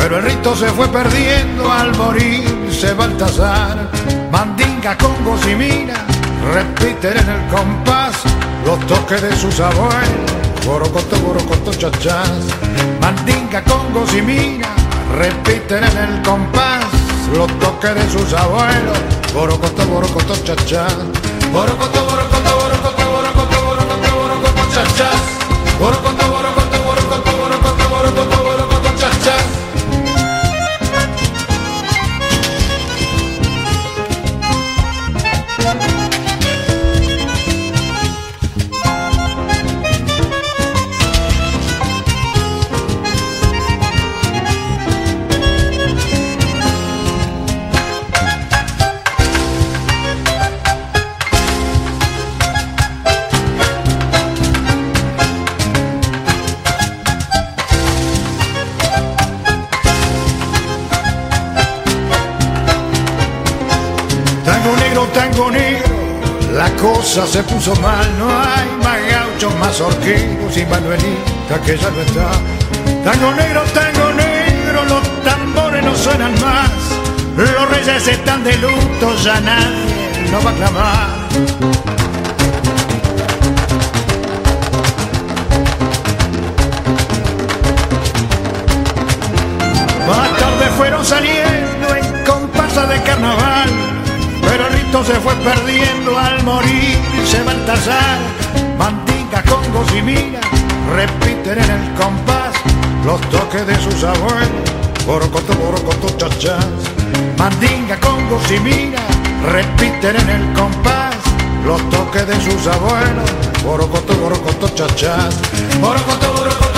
pero el rito se fue perdiendo al morirse Baltasar. Mandinga, congos y repiten en el compás los toques de sus abuelos. Borocoto, borocoto, chachás. Mandinga, congos y mina repiten en el compás los toques de sus abuelos. Borocoto, borocoto, chachás. Borocoto, borocoto, borocoto, borocoto, borocoto, borocoto, chachás. Borocoto, borocoto, cosa se puso mal, no hay más gauchos, más horquillos y Manuelita que ya no está. Tango negro, tango negro, los tambores no suenan más, los reyes están de luto, ya nadie no va a clamar. Se fue perdiendo al morirse Baltasar. Mandinga, congos y mina repiten en el compás los toques de sus abuelos. Borocoto, borocoto, chachás. Mandinga, congos y repiten en el compás los toques de sus abuelos. Borocoto, borocoto. Borocoto, borocoto, borocoto,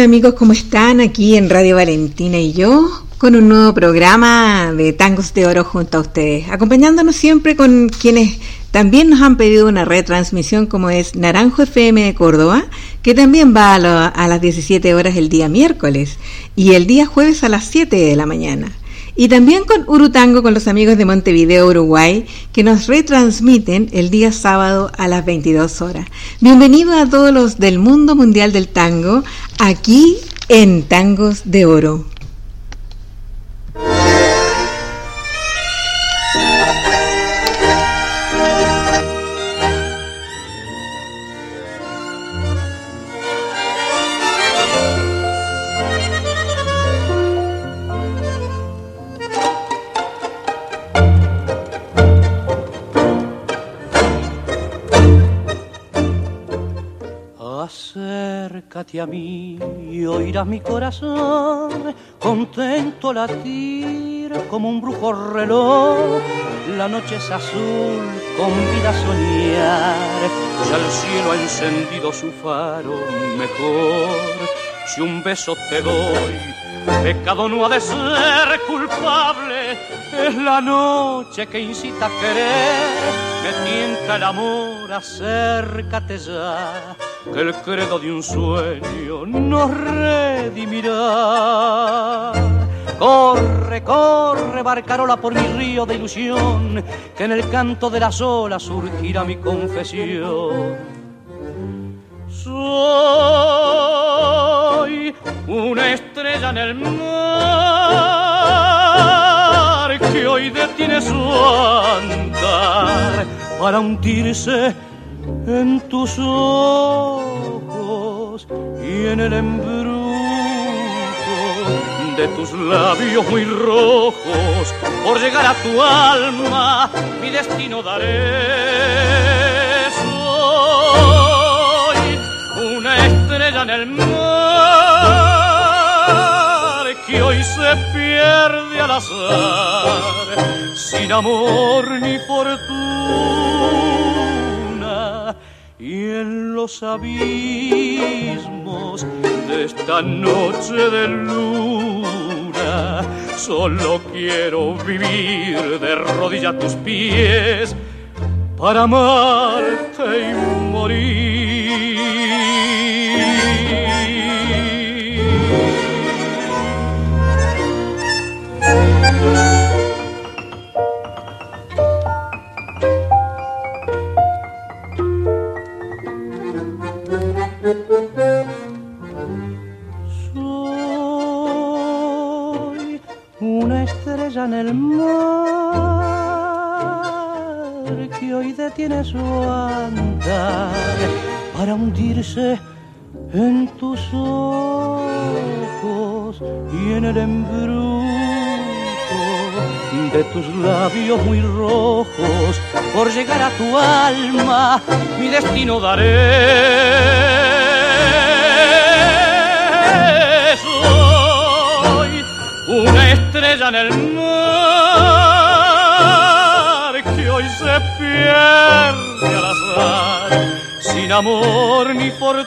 Hola, amigos, ¿cómo están? Aquí en Radio Valentina y yo con un nuevo programa de Tangos de Oro junto a ustedes, acompañándonos siempre con quienes también nos han pedido una retransmisión como es Naranjo FM de Córdoba, que también va a, lo- a las 17 horas el día miércoles y el día jueves a las 7 de la mañana. Y también con Urutango con los amigos de Montevideo, Uruguay, que nos retransmiten el día sábado a las 22 horas. Bienvenidos a todos los del mundo mundial del tango, aquí en Tangos de Oro. Acércate a mí y oirás mi corazón contento latir como un brujo reloj. La noche es azul, convida a soñar. Ya el cielo ha encendido su faro mejor. Si un beso te doy, pecado no ha de ser culpable. es la noche que incita a querer, me tienta el amor, acércate ya, que el credo de un sueño nos redimirá. Corre, corre, barcarola por mi río de ilusión, que en el canto de las olas surgirá mi confesión. Soy una estrella en el mar que hoy detiene su andar para hundirse en tus ojos y en el embrujo de tus labios muy rojos, por llegar a tu alma, mi destino daré. En el mar que hoy se pierde al azar, sin amor ni fortuna. Y en los abismos de esta noche de luna. Solo quiero vivir de rodillas a tus pies para amarte y morir. En el mar que hoy detiene su andar para hundirse en tus ojos y en el embrujo de tus labios muy rojos. Por llegar a tu alma mi destino daré una estrella en el mar que hoy se pierde al azar, sin amor ni fortuna.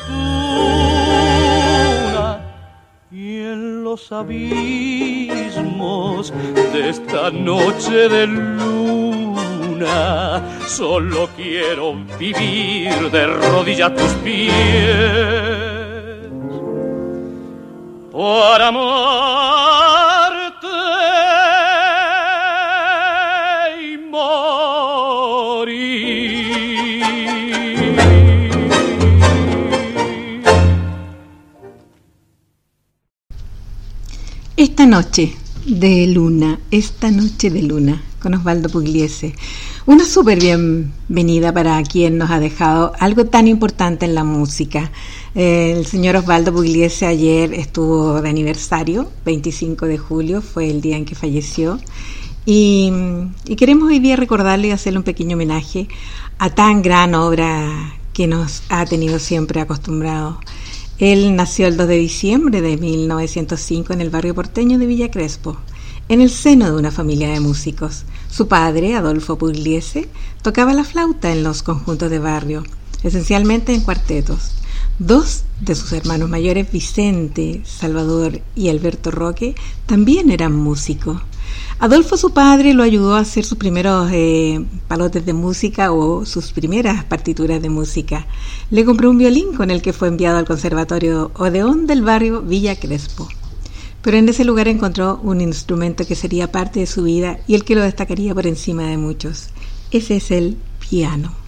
Y en los abismos de esta noche de luna, solo quiero vivir de rodillas a tus pies. Por amor Esta noche de luna, esta noche de luna, con Osvaldo Pugliese. Una súper bienvenida para quien nos ha dejado algo tan importante en la música. El señor Osvaldo Pugliese ayer estuvo de aniversario, 25 de julio, fue el día en que falleció. Y, queremos hoy día recordarle y hacerle un pequeño homenaje a tan gran obra que nos ha tenido siempre acostumbrados. Él nació el 2 de diciembre de 1905 en el barrio porteño de Villa Crespo, en el seno de una familia de músicos. Su padre, Adolfo Pugliese, tocaba la flauta en los conjuntos de barrio, esencialmente en cuartetos. Dos de sus hermanos mayores, Vicente, Salvador y Alberto Roque, también eran músicos. Adolfo, su padre, lo ayudó a hacer sus primeros eh, palotes de música o sus primeras partituras de música. Le compró un violín con el que fue enviado al Conservatorio Odeón del barrio Villa Crespo. Pero en ese lugar encontró un instrumento que sería parte de su vida y el que lo destacaría por encima de muchos. Ese es el piano.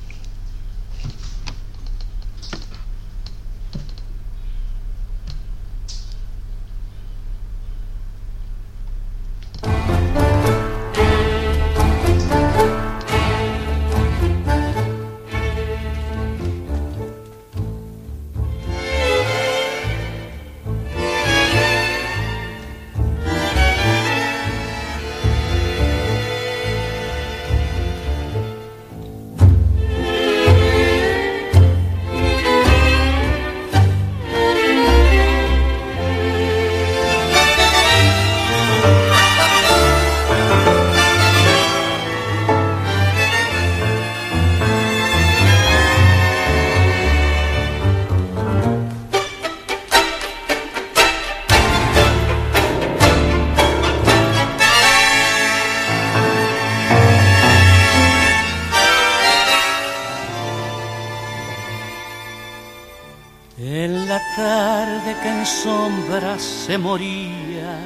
Moría,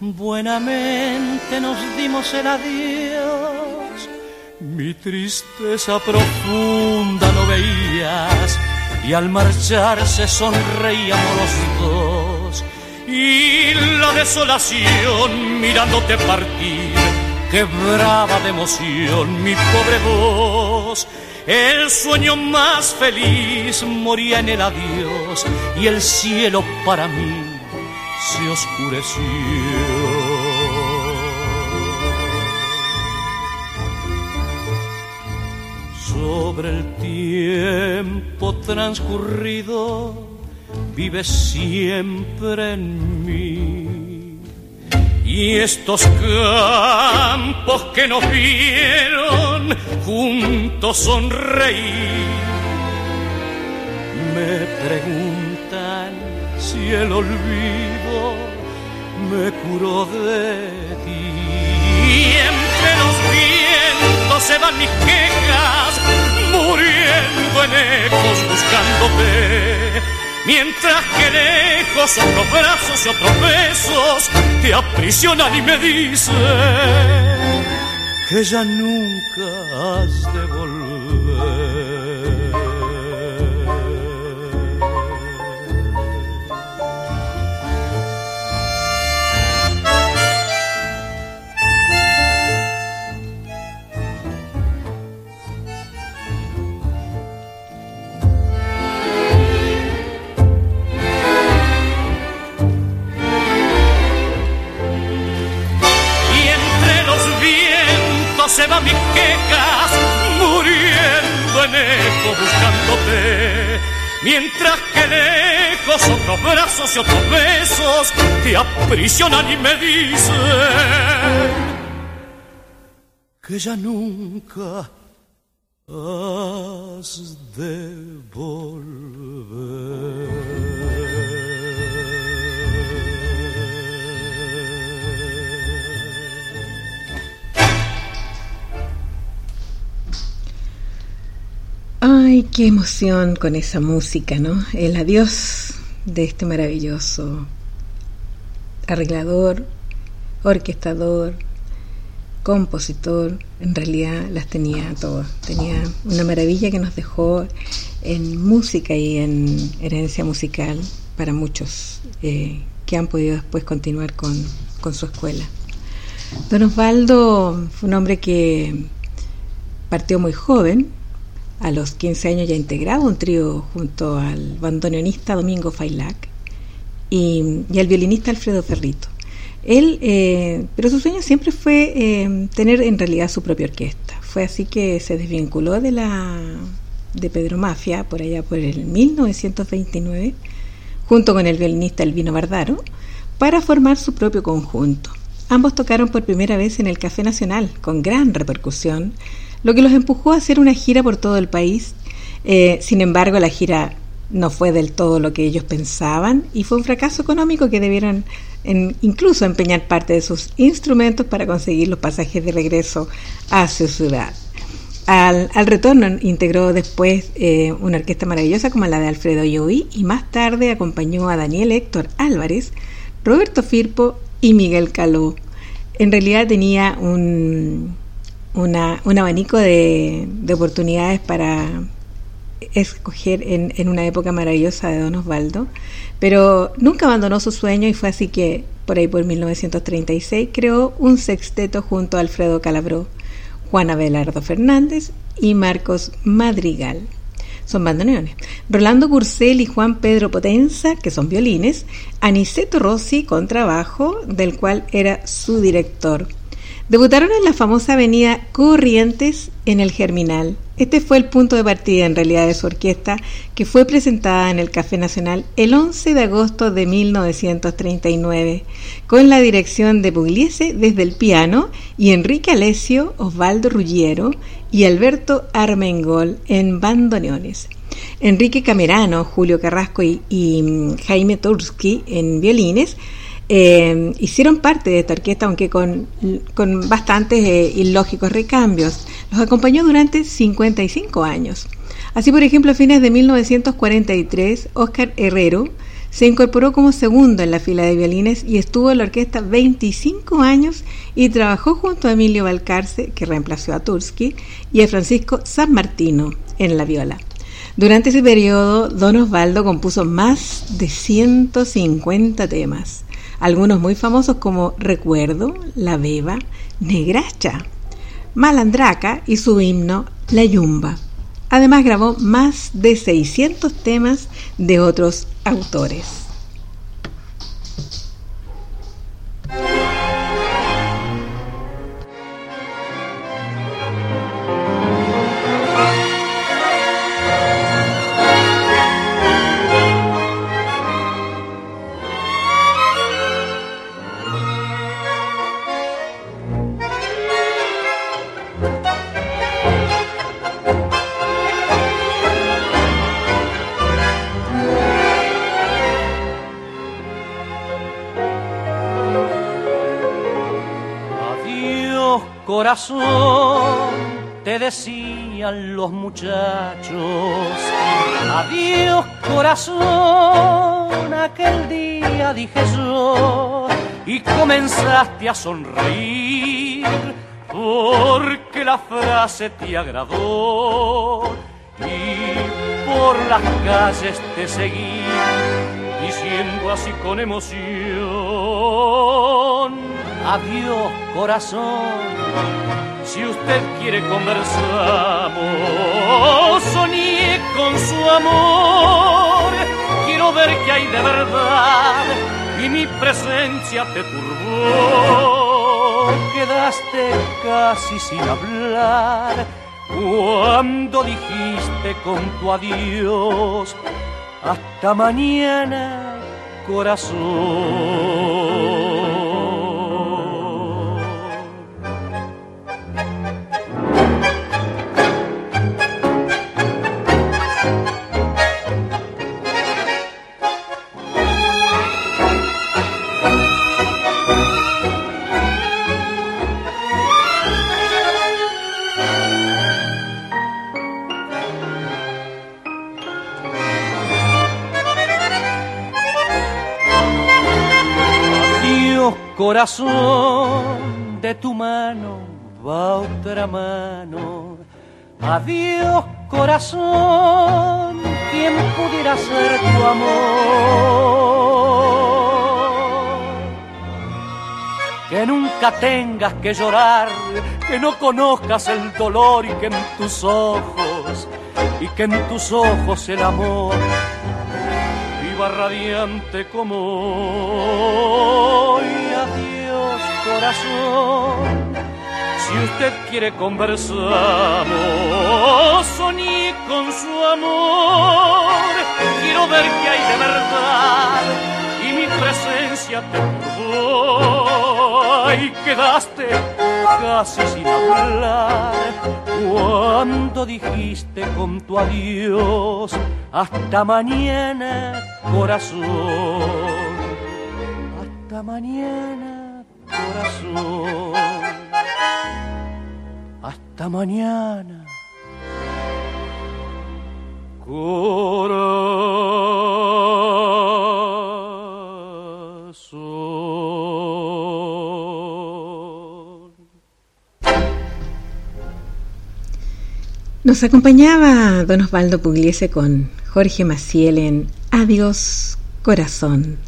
buenamente nos dimos el adiós. Mi tristeza profunda no veías y al marcharse sonreíamos los dos. Y la desolación mirándote partir, quebraba de emoción mi pobre voz el sueño más feliz moría en el adiós y el cielo para mí se oscureció. Sobre el tiempo transcurrido vive siempre en mí. Y estos campos que nos vieron juntos sonreír. Me preguntan si el olvido me curó de ti. Y entre los vientos se van mis quejas, muriendo en ecos buscándote. Mientras que lejos otros brazos y otros besos te aprisionan y me dicen que ya nunca has de volver. Se van mis quejas, muriendo en eco buscándote. Mientras que lejos otros brazos y otros besos te aprisionan y me dicen que ya nunca has de volver. Ay, qué emoción con esa música, ¿no? El adiós de este maravilloso arreglador, orquestador, compositor, en realidad las tenía todas. Tenía una maravilla que nos dejó en música y en herencia musical para muchos eh, que han podido después continuar con, con su escuela. Don Osvaldo fue un hombre que partió muy joven, a los 15 años ya integraba un trío junto al bandoneonista Domingo Failac y, y al violinista Alfredo Ferrito. Él, eh, pero su sueño siempre fue eh, tener en realidad su propia orquesta. Fue así que se desvinculó de la de Pedro Mafia por allá por el 1929, junto con el violinista Elvino Bardaro, para formar su propio conjunto. Ambos tocaron por primera vez en el Café Nacional, con gran repercusión, lo que los empujó a hacer una gira por todo el país. Eh, sin embargo, la gira no fue del todo lo que ellos pensaban y fue un fracaso económico que debieron incluso empeñar parte de sus instrumentos para conseguir los pasajes de regreso a su ciudad. Al, retorno integró después eh, una orquesta maravillosa como la de Alfredo Yoí y más tarde acompañó a Daniel Héctor Álvarez, Roberto Firpo y Miguel Caló. En realidad tenía un, un abanico de, oportunidades para escoger en, una época maravillosa de Don Osvaldo, pero nunca abandonó su sueño y fue así que por ahí por 1936 creó un sexteto junto a Alfredo Calabró, Juan Abelardo Fernández y Marcos Madrigal. Son bandoneones. Rolando Gurcel y Juan Pedro Potenza, que son violines. Aniceto Rossi, contrabajo, del cual era su director. Debutaron en la famosa avenida Corrientes en el Germinal. Este fue el punto de partida en realidad de su orquesta, que fue presentada en el Café Nacional el 11 de agosto de 1939, con la dirección de Pugliese desde el piano y Enrique Alessio, Osvaldo Ruggiero y Alberto Armengol en bandoneones. Enrique Camerano, Julio Carrasco y, y Jaime Tursky en violines eh, hicieron parte de esta orquesta, aunque con, con bastantes eh, ilógicos recambios. Los acompañó durante 55 años. Así, por ejemplo, a fines de 1943, Oscar Herrero se incorporó como segundo en la fila de violines y estuvo en la orquesta 25 años y trabajó junto a Emilio Valcarce, que reemplazó a Tursky, y a Francisco San Martino en la viola. Durante ese periodo, Don Osvaldo compuso más de 150 temas, algunos muy famosos como Recuerdo, La Beba, Negracha, Malandraca y su himno La Yumba. Además grabó más de 600 temas de otros autores. Te decían los muchachos. Adiós corazón, aquel día dije yo, y comenzaste a sonreír porque la frase te agradó y por las calles te seguí diciendo así con emoción Adiós, corazón. Si usted quiere conversamos, soñé con su amor. Quiero ver qué hay de verdad y mi presencia te turbó. Quedaste casi sin hablar cuando dijiste con tu adiós. Hasta mañana, corazón. Corazón de tu mano va otra mano. Adiós corazón, ¿quién pudiera ser tu amor? Que nunca tengas que llorar, que no conozcas el dolor y que en tus ojos, y que en tus ojos el amor radiante como hoy. Adiós, corazón. Si usted quiere conversamos, soñé con su amor. Quiero ver qué hay de verdad y mi presencia te turbó. Y quedaste casi sin hablar cuando dijiste con tu adiós hasta mañana corazón hasta mañana corazón hasta mañana Nos acompañaba don Osvaldo Pugliese con Jorge Maciel en Adiós Corazón.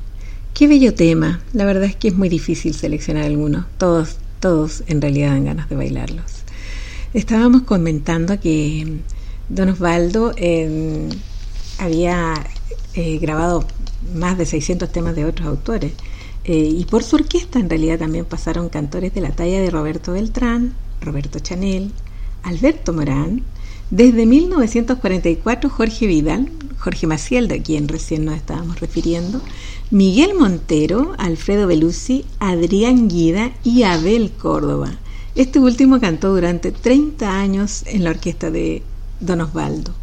Qué bello tema. La verdad es que es muy difícil seleccionar algunos. Todos, todos en realidad dan ganas de bailarlos. Estábamos comentando que don Osvaldo em, había eh, grabado más de 600 temas de otros autores. Eh, y por su orquesta en realidad también pasaron cantores de la talla de Roberto Beltrán, Roberto Chanel, Alberto Morán, desde 1944, Jorge Vidal, Jorge Maciel, de quien recién nos estábamos refiriendo, Miguel Montero, Alfredo Belusi, Adrián Guida y Abel Córdoba. Este último cantó durante 30 años en la orquesta de Don Osvaldo.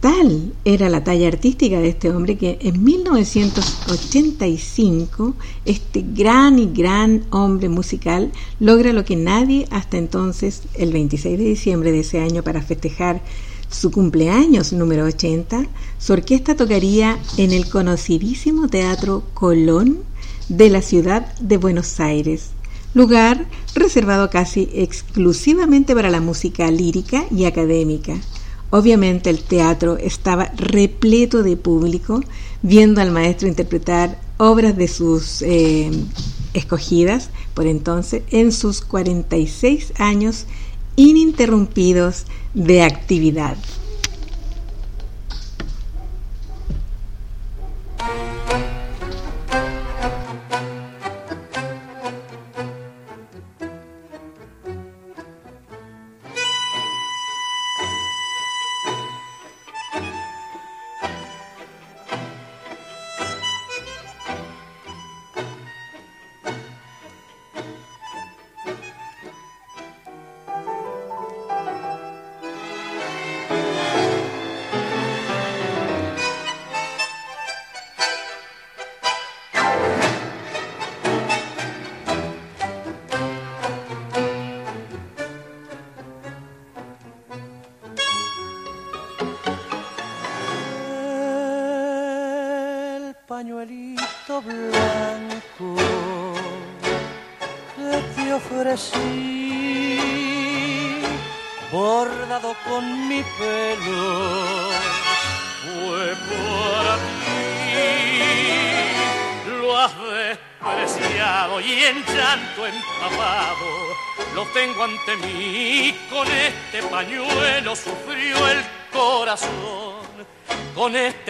Tal era la talla artística de este hombre que en 1985 este gran y gran hombre musical logra lo que nadie hasta entonces, el 26 de diciembre de ese año, para festejar su cumpleaños número 80, su orquesta tocaría en el conocidísimo Teatro Colón de la ciudad de Buenos Aires, lugar reservado casi exclusivamente para la música lírica y académica. Obviamente el teatro estaba repleto de público viendo al maestro interpretar obras de sus eh, escogidas por entonces en sus 46 años ininterrumpidos de actividad.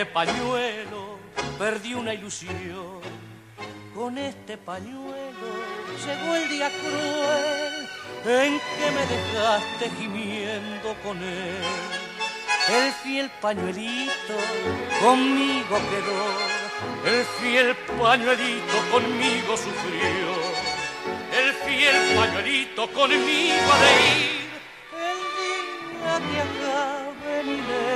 Pañuelo perdí una ilusión. Con este pañuelo llegó el día cruel en que me dejaste gimiendo con él. El fiel pañuelito conmigo quedó, el fiel pañuelito conmigo sufrió, el fiel pañuelito conmigo ha de ir. El día que acabe mi lento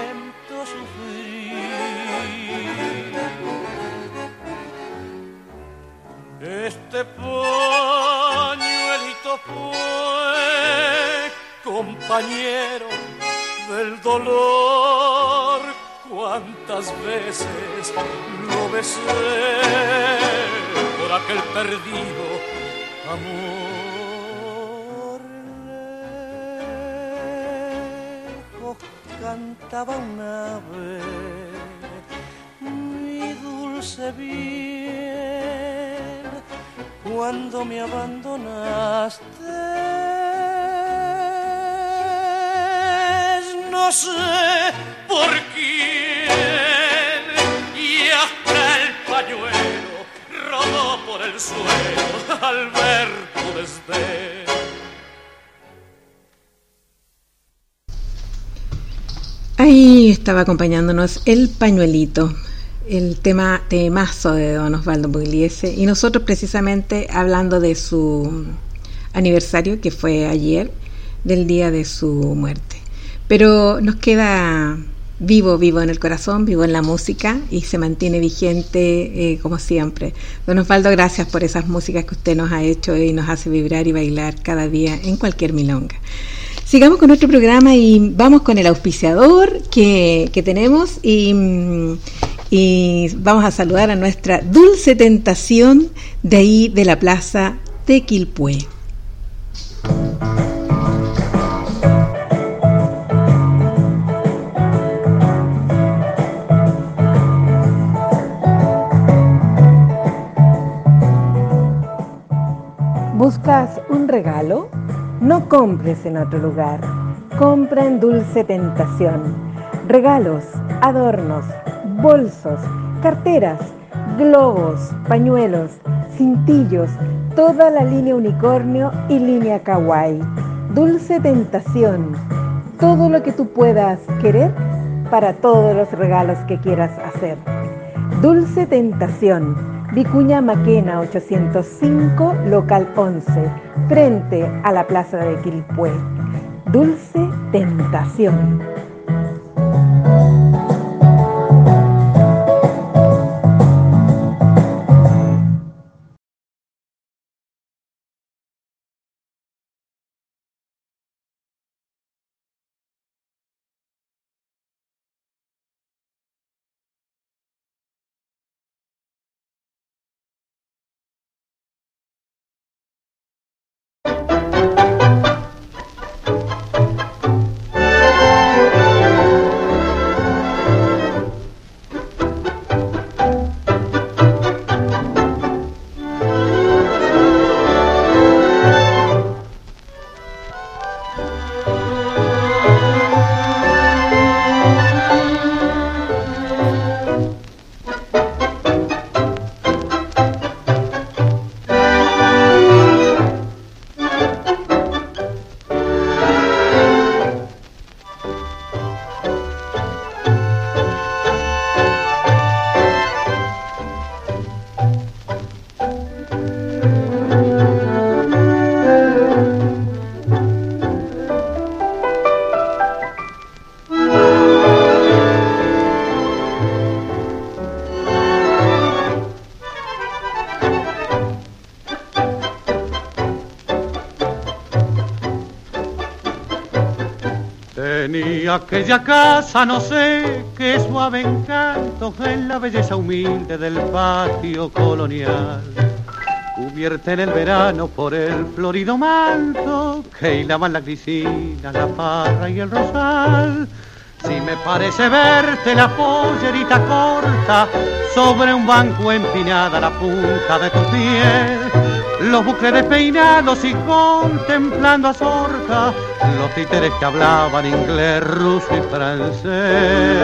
Este fue compañero del dolor. Cuántas veces lo besé por aquel perdido amor. Lejos cantaba una cuando me abandonaste. No sé por quién y hasta el pañuelo rodó por el suelo al ver. Ahí estaba acompañándonos el pañuelito el tema temazo de don Osvaldo Pugliese y nosotros precisamente hablando de su aniversario que fue ayer del día de su muerte. Pero nos queda vivo, vivo en el corazón, vivo en la música y se mantiene vigente eh, como siempre. Don Osvaldo, gracias por esas músicas que usted nos ha hecho y nos hace vibrar y bailar cada día en cualquier milonga. Sigamos con nuestro programa y vamos con el auspiciador que, que tenemos y, y vamos a saludar a nuestra dulce tentación de ahí de la plaza de Quilpué. ¿Buscas un regalo? No compres en otro lugar. Compra en Dulce Tentación. Regalos, adornos, bolsos, carteras, globos, pañuelos, cintillos, toda la línea unicornio y línea kawaii. Dulce tentación, todo lo que tú puedas querer para todos los regalos que quieras hacer. Dulce tentación, Vicuña Maquena 805, local 11, frente a la plaza de Quilpué. Dulce tentación. Aquella casa, no sé, qué suave encanto en la belleza humilde del patio colonial. Cubierta en el verano por el florido manto que hilaban la grisina, la parra y el rosal. Si me parece verte la pollerita corta sobre un banco empinada la punta de tu piel los bucles despeinados y contemplando a Zorca, los títeres que hablaban inglés, ruso y francés.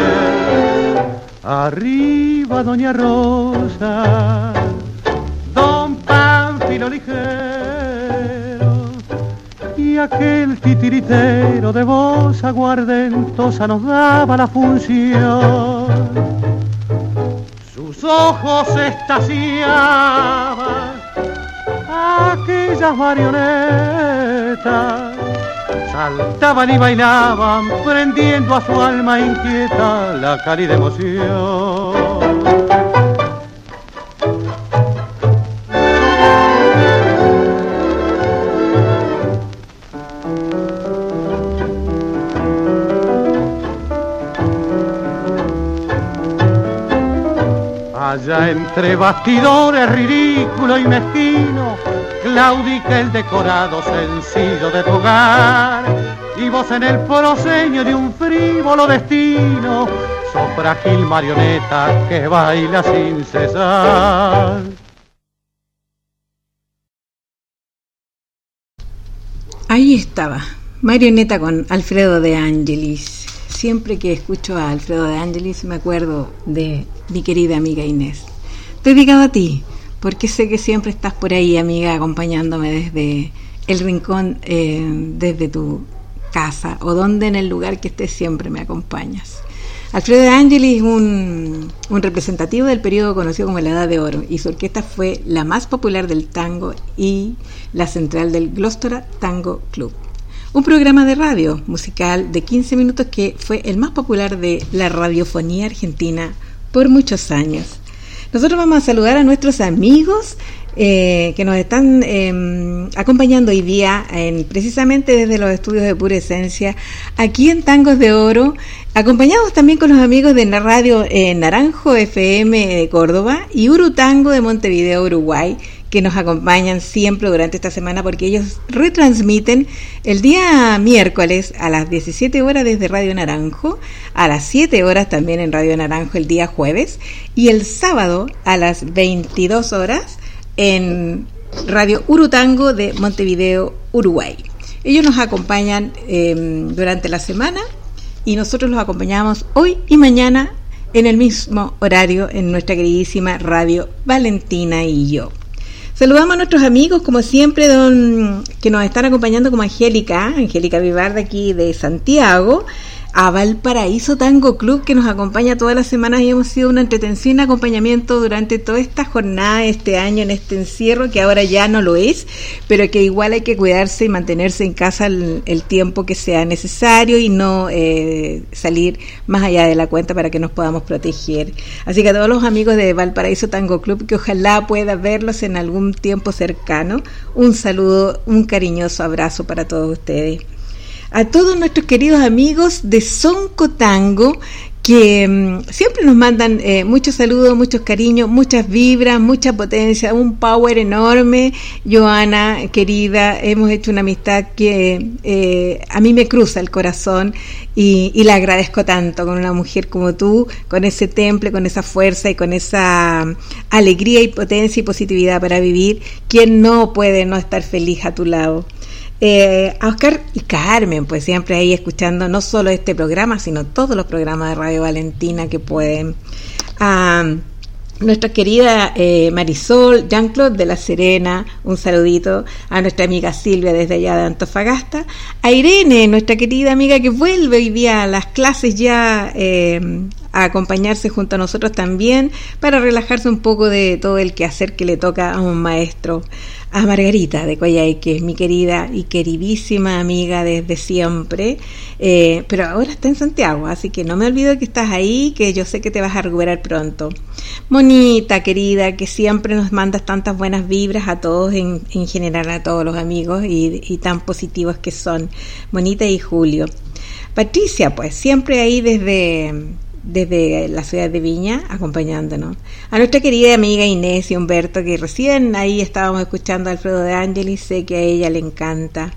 Arriba Doña Rosa, Don Pánfilo ligero y aquel titiritero de voz aguardentosa nos daba la función. Sus ojos estaciaban aquellas marionetas saltaban y bailaban, prendiendo a su alma inquieta la cálida emoción. Allá entre bastidores ridículo y mezquino, claudica el decorado sencillo de tu hogar. Y vos en el poroseño de un frívolo destino, sos frágil marioneta que baila sin cesar. Ahí estaba, marioneta con Alfredo de Angelis siempre que escucho a Alfredo de Angelis me acuerdo de mi querida amiga Inés. Dedicado a ti, porque sé que siempre estás por ahí, amiga, acompañándome desde el rincón, eh, desde tu casa o donde en el lugar que estés siempre me acompañas. Alfredo de Angelis es un, un, representativo del periodo conocido como la Edad de Oro y su orquesta fue la más popular del tango y la central del Glostora Tango Club un programa de radio musical de 15 minutos que fue el más popular de la radiofonía argentina por muchos años. Nosotros vamos a saludar a nuestros amigos eh, que nos están em, acompañando hoy día, en, precisamente desde los estudios de Pura Esencia, aquí en Tangos de Oro, acompañados también con los amigos de radio eh, Naranjo FM de Córdoba y Urutango de Montevideo, Uruguay, que nos acompañan siempre durante esta semana porque ellos retransmiten el día miércoles a las 17 horas desde Radio Naranjo, a las 7 horas también en Radio Naranjo el día jueves y el sábado a las 22 horas en Radio Urutango de Montevideo, Uruguay. Ellos nos acompañan em, durante la semana y nosotros los acompañamos hoy y mañana en el mismo horario en nuestra queridísima Radio Valentina y yo. Saludamos a nuestros amigos, como siempre, don, que nos están acompañando como Angélica, Angélica Vivar aquí de Santiago, a Valparaíso Tango Club que nos acompaña todas las semanas y hemos sido una entretención y acompañamiento durante toda esta jornada, este año, en este encierro, que ahora ya no lo es, pero que igual hay que cuidarse y mantenerse en casa el, tiempo que sea necesario y no eh, salir más allá de la cuenta para que nos podamos proteger. Así que a todos los amigos de Valparaíso Tango Club, que ojalá pueda verlos en algún tiempo cercano, un saludo, un cariñoso abrazo para todos ustedes a todos nuestros queridos amigos de Sonco Tango que mm, siempre nos mandan eh, muchos saludos, muchos cariños, muchas vibras, mucha potencia, un power enorme. Joana, querida, hemos hecho una amistad que eh, a mí me cruza el corazón y, y, la agradezco tanto con una mujer como tú, con ese temple, con esa fuerza y con esa mm, alegría y potencia y positividad para vivir. ¿Quién no puede no estar feliz a tu lado? Eh, a Oscar y Carmen, pues siempre ahí escuchando no solo este programa, sino todos los programas de Radio Valentina que pueden. A nuestra querida eh, Marisol, Jean-Claude de La Serena, un saludito. A nuestra amiga Silvia desde allá de Antofagasta. A Irene, nuestra querida amiga que vuelve hoy día a las clases ya eh, a acompañarse junto a nosotros también para relajarse un poco de todo el quehacer que le toca a un maestro a Margarita de Coyhaique, mi querida y queridísima amiga desde siempre, eh, pero ahora está en Santiago, así que no me olvido que estás ahí, que yo sé que te vas a recuperar pronto. Monita, querida, que siempre nos mandas tantas buenas vibras a todos, en, en general a todos los amigos y, y tan positivos que son. Monita y Julio. Patricia, pues siempre ahí desde, desde la ciudad de Viña, acompañándonos. A nuestra querida amiga Inés y Humberto, que recién ahí estábamos escuchando a Alfredo de Ángeles, sé que a ella le encanta.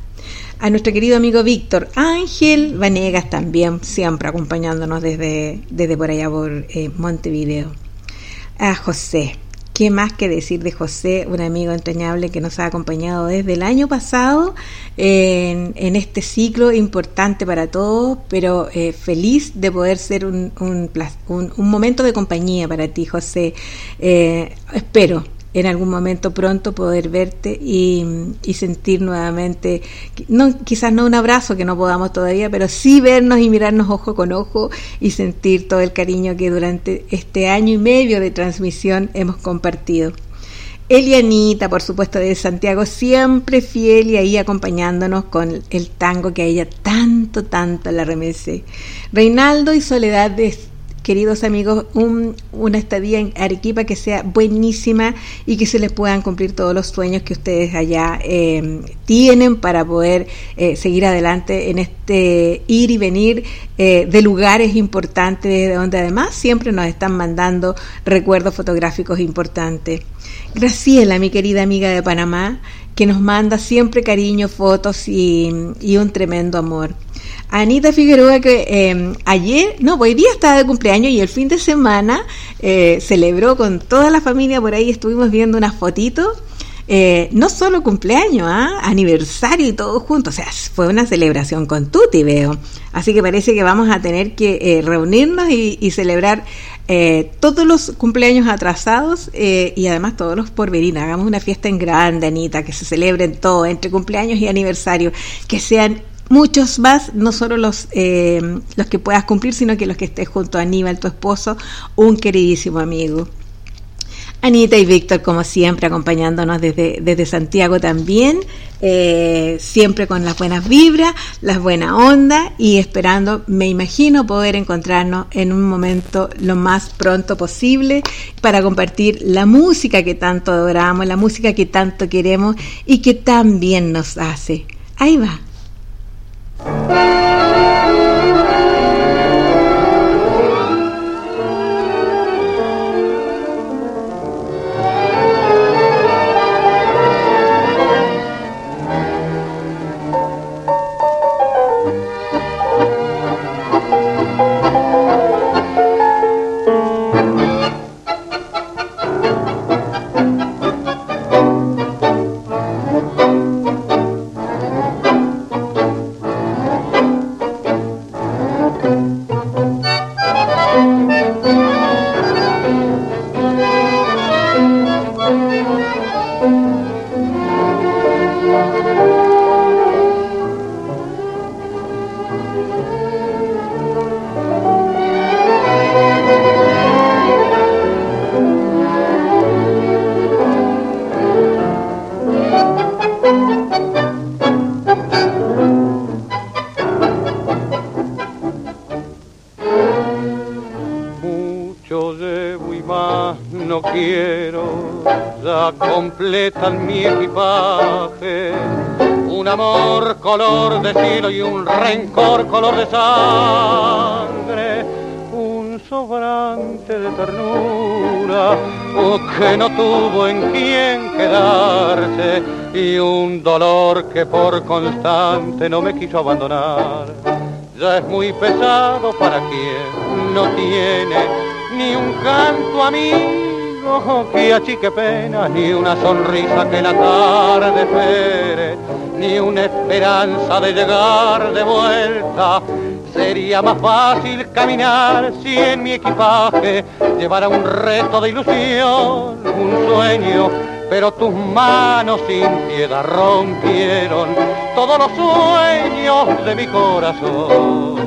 A nuestro querido amigo Víctor Ángel Vanegas también, siempre acompañándonos desde, desde por allá por eh, Montevideo. A José, qué más que decir de José, un amigo entrañable que nos ha acompañado desde el año pasado en, este ciclo importante para todos, pero eh, feliz de poder ser un, un, momento de compañía para ti, José. Eh, espero en algún momento pronto poder verte y, sentir nuevamente, no, quizás no un abrazo que no podamos todavía, pero sí vernos y mirarnos ojo con ojo y sentir todo el cariño que durante este año y medio de transmisión hemos compartido. Elianita, por supuesto, de Santiago, siempre fiel y ahí acompañándonos con el tango que a ella tanto, tanto la remece. Reinaldo y Soledad de queridos amigos, una estadía en Arequipa que sea buenísima y que se les puedan cumplir todos los sueños que ustedes allá eh, tienen para poder eh, seguir adelante en este ir y venir eh, de lugares importantes, de donde además siempre nos están mandando recuerdos fotográficos importantes. Graciela, mi querida amiga de Panamá, que nos manda siempre cariño, fotos y un tremendo amor. Anita Figueroa que eh, ayer, no, hoy día estaba de cumpleaños y el fin de semana eh, celebró con toda la familia, por ahí estuvimos viendo unas fotitos. Eh, no solo cumpleaños, ¿ah? aniversario y todo junto, o sea, fue una celebración con Tuti, veo. Así que parece que vamos a tener que reunirnos y, celebrar todos los cumpleaños atrasados y además todos los por venir. Hagamos una fiesta en grande, Anita, que se celebren todo, entre cumpleaños y aniversario, que sean muchos más, no solo los, eh, los que puedas cumplir, sino que los que estés junto a Aníbal, tu esposo, un queridísimo amigo. Anita y Víctor, como siempre, acompañándonos desde, desde Santiago también, eh, siempre con las buenas vibras, las buenas ondas y esperando, me imagino, poder encontrarnos en un momento lo más pronto posible para compartir la música que tanto adoramos, la música que tanto queremos y que tan bien nos hace. Ahí va. thank you completan mi equipaje. Un amor color de cielo y un rencor color de sangre. Un sobrante de ternura que no tuvo en quien quedarse y un dolor que por constante no me quiso abandonar. Ya es muy pesado para quien no tiene ni un canto a mí que achique pena, ni una sonrisa que la tarde espere, ni una esperanza de llegar de vuelta. Sería más fácil caminar si en mi equipaje llevara un reto de ilusión, un sueño, pero tus manos sin piedad rompieron todos los sueños de mi corazón.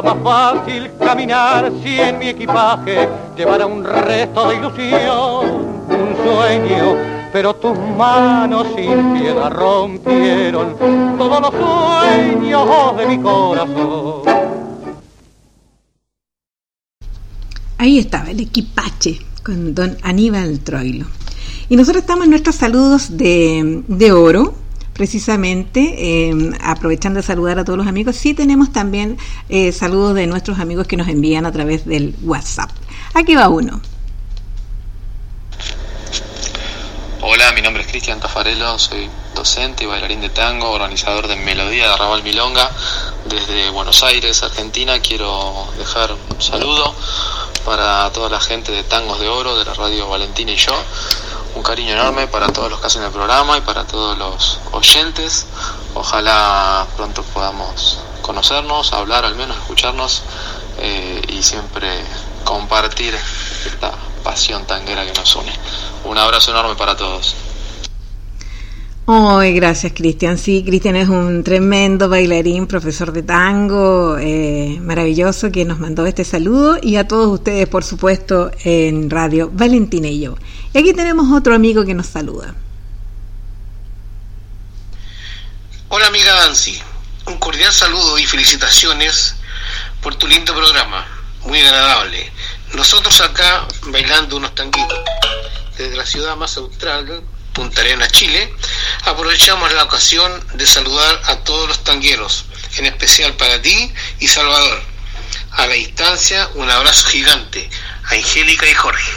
Más fácil caminar si en mi equipaje llevara un resto de ilusión, un sueño, pero tus manos sin piedad rompieron todos los sueños de mi corazón. Ahí estaba el equipache con don Aníbal Troilo. Y nosotros estamos en nuestros saludos de, de oro, precisamente, em, aprovechando de saludar a todos los amigos, sí tenemos también eh, saludos de nuestros amigos que nos envían a través del WhatsApp. Aquí va uno. Hola, mi nombre es Cristian Tafarelo, soy docente y bailarín de tango, organizador de Melodía de Arrabal Milonga desde Buenos Aires, Argentina. Quiero dejar un saludo para toda la gente de Tangos de Oro, de la radio Valentina y yo. Un cariño enorme para todos los que hacen el programa y para todos los oyentes. Ojalá pronto podamos conocernos, hablar, al menos escucharnos eh, y siempre compartir esta pasión tanguera que nos une. Un abrazo enorme para todos. Ay, gracias Cristian. Sí, Cristian es un tremendo bailarín, profesor de tango, eh, maravilloso, que nos mandó este saludo y a todos ustedes, por supuesto, en Radio Valentina y yo. Y aquí tenemos otro amigo que nos saluda. Hola amiga Ansi, un cordial saludo y felicitaciones por tu lindo programa, muy agradable. Nosotros acá bailando unos tanguitos desde la ciudad más austral, Punta Arenas, Chile, aprovechamos la ocasión de saludar a todos los tangueros, en especial para ti y Salvador. A la distancia, un abrazo gigante a Angélica y Jorge.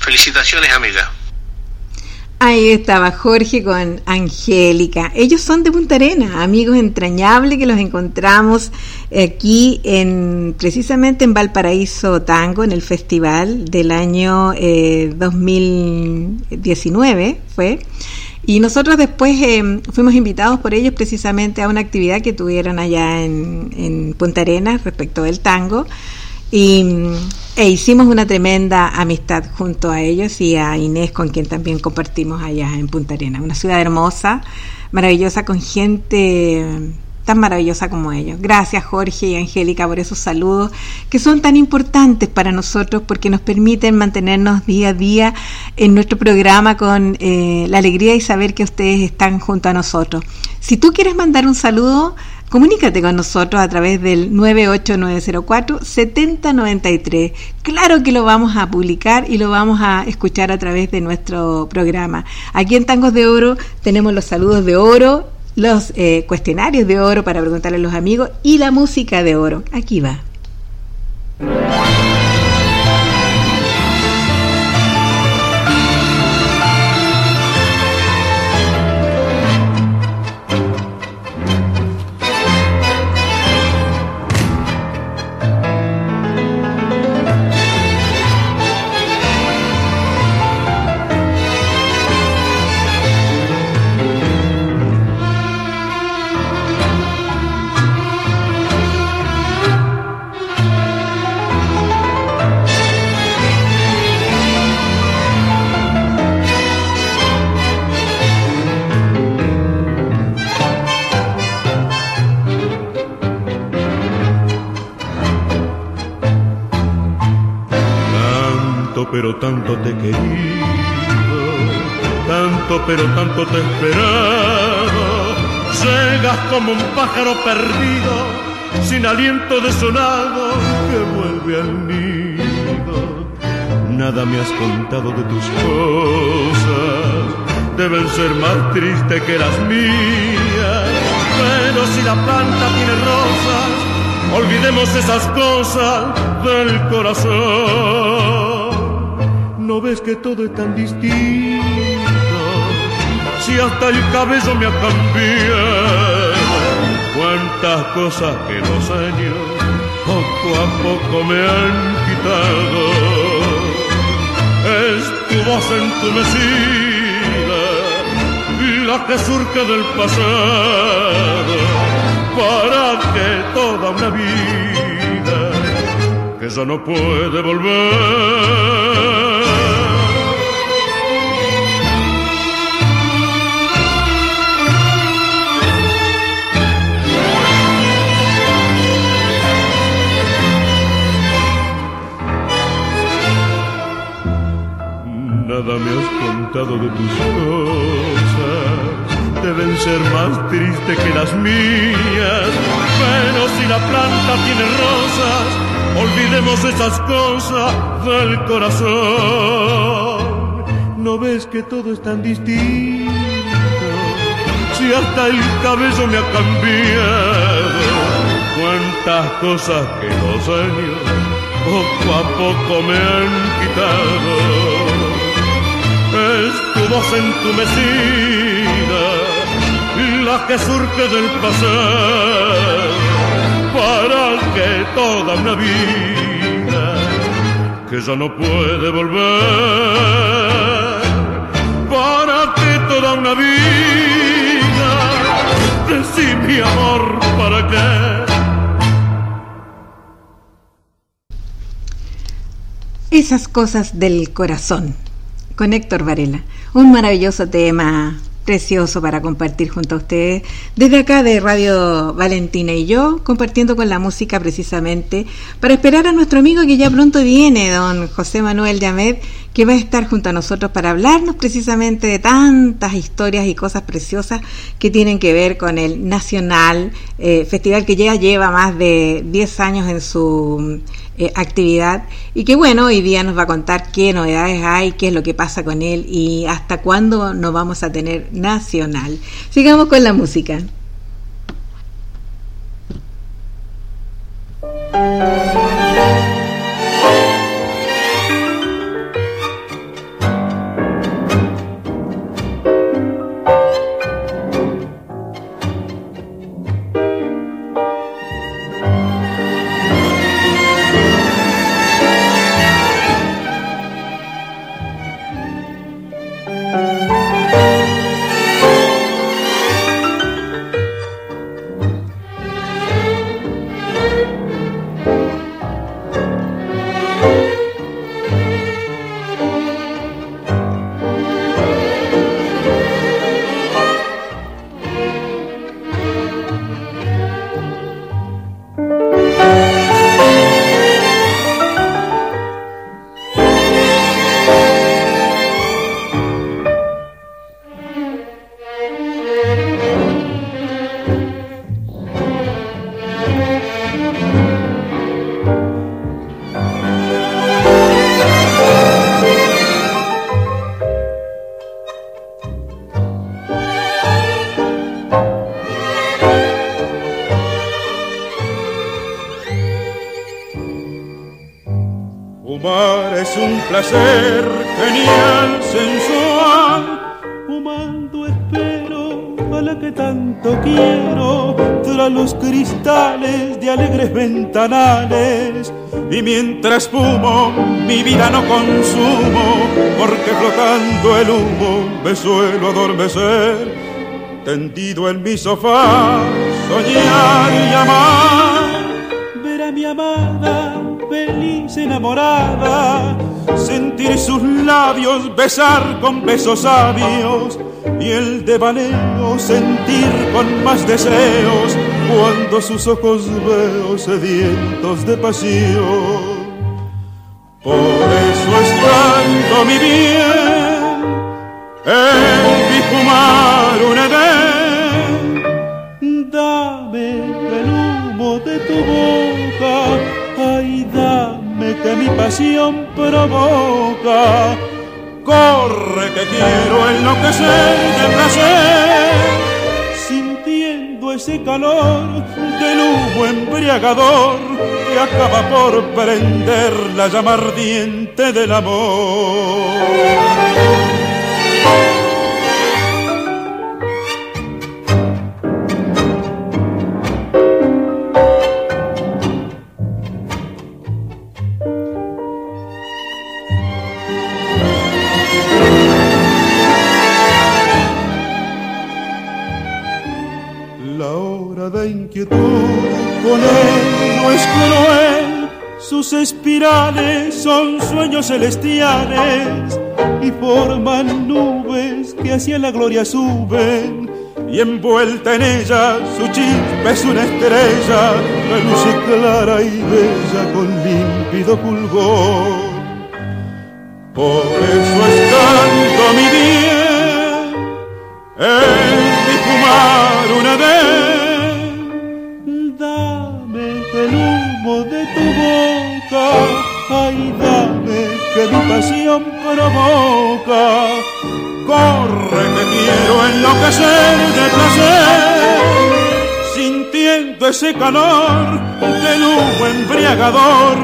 Felicitaciones, amiga. Ahí estaba Jorge con Angélica. Ellos son de Punta Arena, amigos entrañables que los encontramos aquí en precisamente en Valparaíso Tango en el festival del año 2019 eh, fue. Y nosotros después eh, fuimos invitados por ellos precisamente a una actividad que tuvieron allá en, en Punta Arenas respecto del tango y e hicimos una tremenda amistad junto a ellos y a Inés, con quien también compartimos allá en Punta Arena. Una ciudad hermosa, maravillosa, con gente tan maravillosa como ellos. Gracias Jorge y Angélica por esos saludos que son tan importantes para nosotros porque nos permiten mantenernos día a día en nuestro programa con eh, la alegría y saber que ustedes están junto a nosotros. Si tú quieres mandar un saludo, Comunícate con nosotros a través del 98904-7093. Claro que lo vamos a publicar y lo vamos a escuchar a través de nuestro programa. Aquí en Tangos de Oro tenemos los saludos de oro, los eh, cuestionarios de oro para preguntarle a los amigos y la música de oro. Aquí va. Tanto te he querido, tanto pero tanto te he esperado. Llegas como un pájaro perdido, sin aliento desolado, que vuelve al nido. Nada me has contado de tus cosas, deben ser más tristes que las mías. Pero si la planta tiene rosas, olvidemos esas cosas del corazón. ¿No ves que todo es tan distinto? Si hasta el cabello me ha cambiado, cuántas cosas que los años poco a poco me han quitado. Es tu voz entumecida, la que surge del pasado, para que toda una vida que ya no puede volver Nada me has disfrutado de tus cosas deben ser más tristes que las mías. Pero si la planta tiene rosas, olvidemos esas cosas del corazón. ¿No ves que todo es tan distinto? Si hasta el cabello me ha cambiado, cuántas cosas que los años poco a poco me han quitado. Es tu voz entumecida, la que surge del pasado, para que toda una vida que ya no puede volver, para que toda una vida, decí mi amor, ¿para qué? Esas cosas del corazón, con Héctor Varela. Un maravilloso tema, precioso para compartir junto a ustedes. Desde acá de Radio Valentina y yo, compartiendo con la música precisamente, para esperar a nuestro amigo que ya pronto viene, don José Manuel Yamed, que va a estar junto a nosotros para hablarnos precisamente de tantas historias y cosas preciosas que tienen que ver con el Nacional, eh, festival que ya lleva más de 10 años en su eh, actividad y que bueno, hoy día nos va a contar qué novedades hay, qué es lo que pasa con él y hasta cuándo nos vamos a tener nacional. Sigamos con la música. Mientras mi vida no consumo porque flotando el humo me suelo adormecer tendido en mi sofá soñar y amar ver a mi amada feliz enamorada sentir sus labios besar con besos sabios y el devaneo sentir con más deseos cuando sus ojos veo sedientos de pasión. Por eso es mi bien el fumar un edén. Dame el humo de tu boca, ay dame que mi pasión provoca. Corre que quiero enloquecer de placer ese calor del humo embriagador acaba por prender la llama ardiente del amor. Son sueños celestiales y forman nubes que hacia la gloria suben y envuelta en ella su chispa es una estrella, es clara y bella con límpido fulgor. por eso es tanto mi bien el fumar una vez. Pasión provoca. Corre que quiero enloquecer de placer sintiendo ese calor del humo embriagador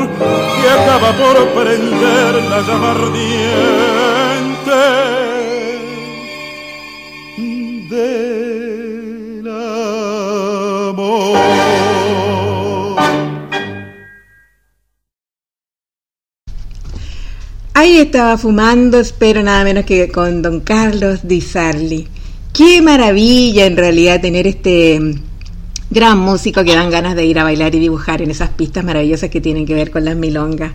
que acaba por prender la llama ardiente Ahí estaba fumando, espero nada menos que con don Carlos Di Sarli. Qué maravilla en realidad tener este gran músico que dan ganas de ir a bailar y dibujar en esas pistas maravillosas que tienen que ver con las milongas.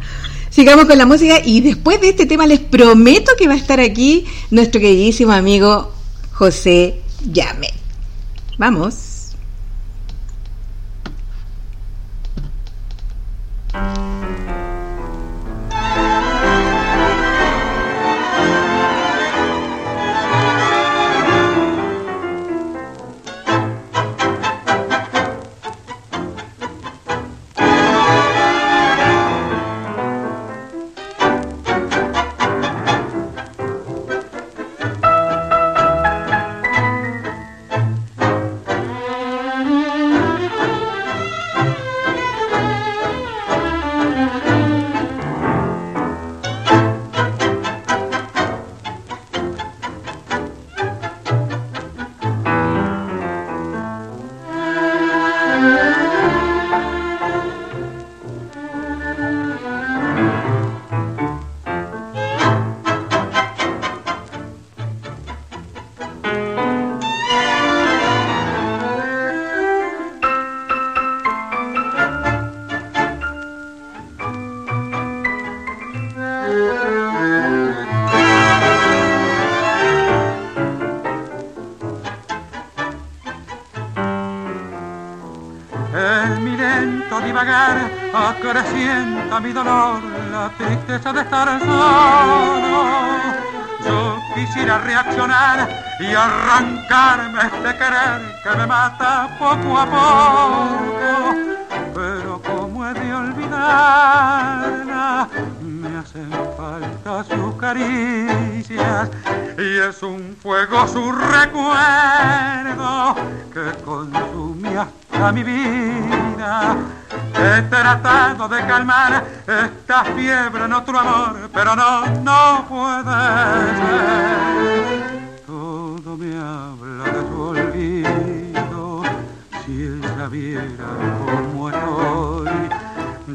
Sigamos con la música y después de este tema les prometo que va a estar aquí nuestro queridísimo amigo José Llame. Vamos. Yo quisiera reaccionar y arrancarme este querer que me mata poco a poco. Pero como he de olvidarla, me hacen falta sus caricias y es un fuego su recuerdo que consume hasta mi vida He tratado de calmar esta fiebre en otro amor, pero no, no puede ser. Todo me habla de su olvido, si ella viera cómo estoy.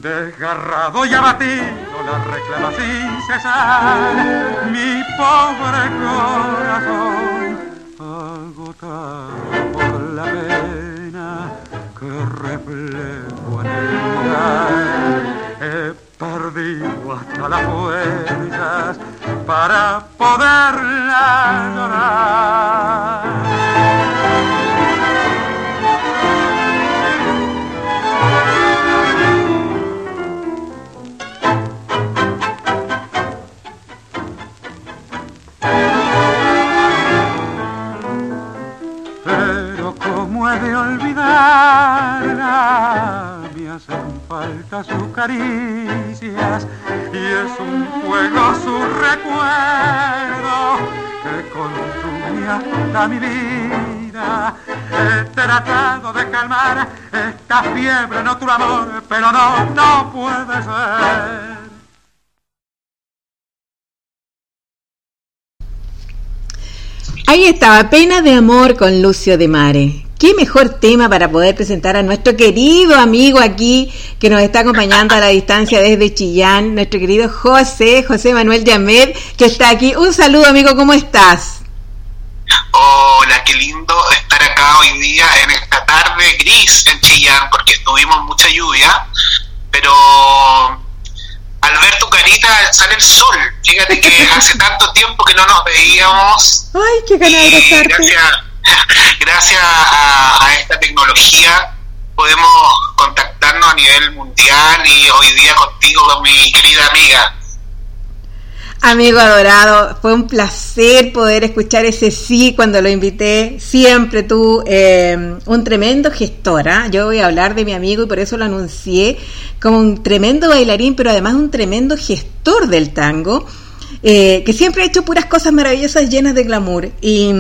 Desgarrado y abatido la reclama sin cesar mi pobre corazón, agotado por la pena que reflejo en el mirar. He perdido hasta las fuerzas para poderla llorar. Olvidarla. Me hacen falta sus caricias y es un fuego su recuerdo que consume hasta mi vida. He tratado de calmar esta fiebre en otro amor, pero no, no puede ser. Ahí estaba, Pena de Amor con Lucio de Mare. Qué mejor tema para poder presentar a nuestro querido amigo aquí que nos está acompañando a la distancia desde Chillán, nuestro querido José, José Manuel Yamed, que está aquí. Un saludo amigo, ¿cómo estás? Hola, qué lindo estar acá hoy día en esta tarde gris en Chillán, porque tuvimos mucha lluvia, pero al ver tu carita sale el sol. Fíjate que hace tanto tiempo que no nos veíamos. Ay, qué ganas de Gracias gracias a, esta tecnología podemos contactarnos a nivel mundial y hoy día contigo, con mi querida amiga. Amigo adorado, fue un placer poder escuchar ese sí cuando lo invité. Siempre tú, eh, un tremendo gestor. ¿ah? Yo voy a hablar de mi amigo y por eso lo anuncié como un tremendo bailarín, pero además un tremendo gestor del tango, eh, que siempre ha hecho puras cosas maravillosas llenas de glamour. Y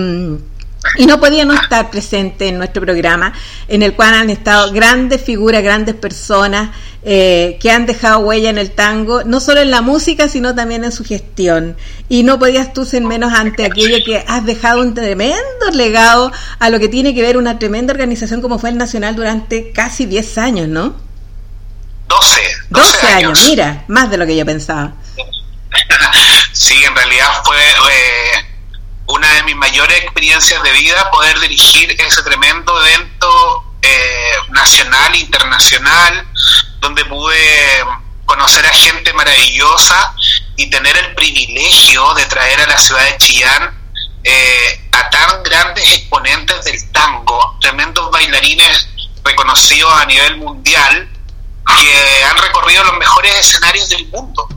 y no podía no estar presente en nuestro programa, en el cual han estado grandes figuras, grandes personas eh, que han dejado huella en el tango, no solo en la música, sino también en su gestión. Y no podías tú ser menos ante aquello que has dejado un tremendo legado a lo que tiene que ver una tremenda organización como fue el Nacional durante casi 10 años, ¿no? 12. 12, años. mira, más de lo que yo pensaba. sí, en realidad fue... Eh una de mis mayores experiencias de vida poder dirigir ese tremendo evento eh, nacional internacional donde pude conocer a gente maravillosa y tener el privilegio de traer a la ciudad de Chillán eh, a tan grandes exponentes del tango, tremendos bailarines reconocidos a nivel mundial que han recorrido los mejores escenarios del mundo.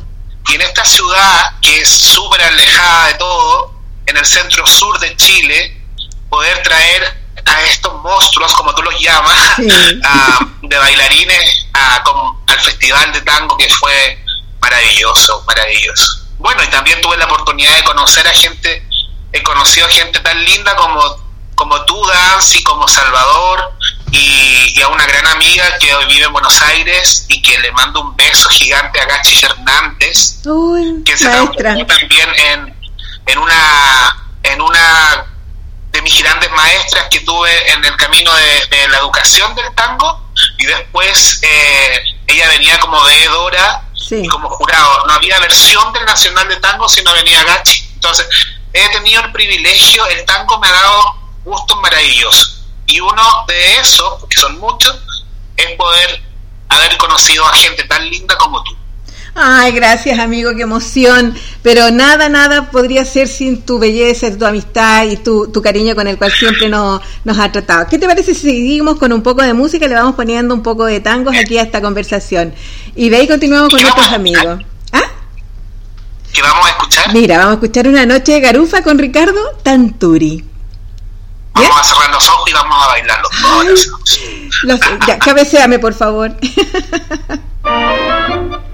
Y en esta ciudad, que es súper alejada de todo, en el centro sur de Chile, poder traer a estos monstruos, como tú los llamas, de bailarines al Festival de Tango que fue maravilloso, maravilloso. Bueno, y también tuve la oportunidad de conocer a gente, he conocido a gente tan linda como, como tú, Dancy, como Salvador, y, a una gran amiga que hoy vive en Buenos Aires y que le mando un beso gigante a Gachi Fernández, que se también en en una, en una de mis grandes maestras que tuve en el camino de, la educación del tango y después eh, ella venía como veedora y como jurado. No había versión del Nacional de Tango, sino venía Gachi. Entonces, he tenido el privilegio, el tango me ha dado gustos maravillosos. Y uno de esos, que son muchos, es poder haber conocido a gente tan linda como tú. Ay, gracias amigo, qué emoción. Pero nada, nada podría ser sin tu belleza, tu amistad y tu, tu cariño con el cual siempre nos, nos ha tratado. ¿Qué te parece si seguimos con un poco de música le vamos poniendo un poco de tangos aquí a esta conversación? Y de ahí continuamos con nuestros amigos. ¿Ah? ¿Qué vamos a escuchar? Mira, vamos a escuchar una noche de garufa con Ricardo Tanturi. Vamos a cerrar los ojos y vamos a bailar los dos. ya, cabeceame, por favor.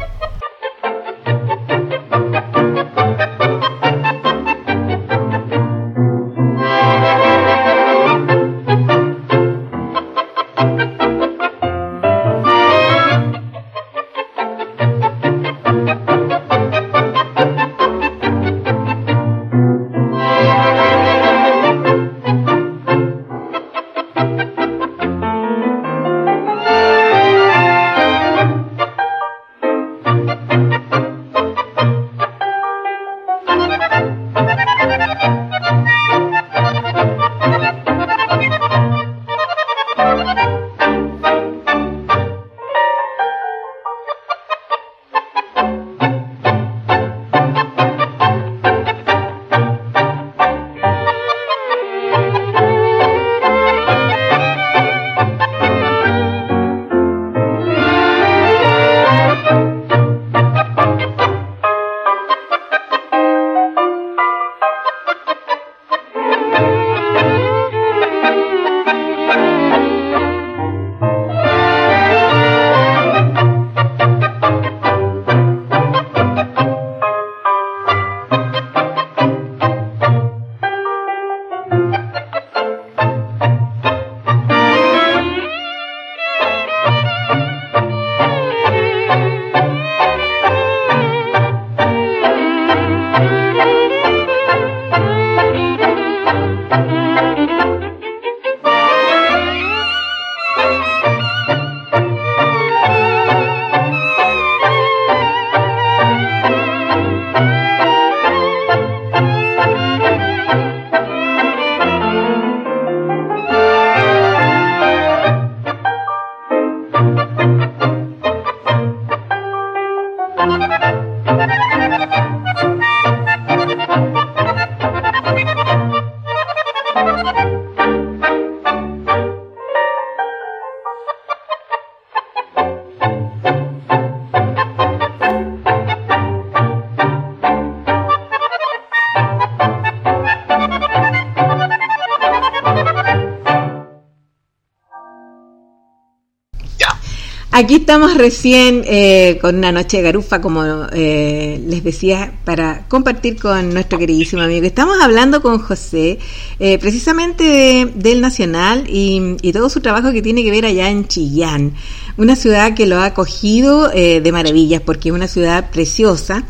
Aquí estamos recién eh, con una noche de garufa, como eh, les decía, para compartir con nuestro queridísimo amigo. Estamos hablando con José, eh, precisamente del Nacional y, y, todo su trabajo que tiene que ver allá en Chillán, una ciudad que lo ha acogido de maravillas, porque es una ciudad preciosa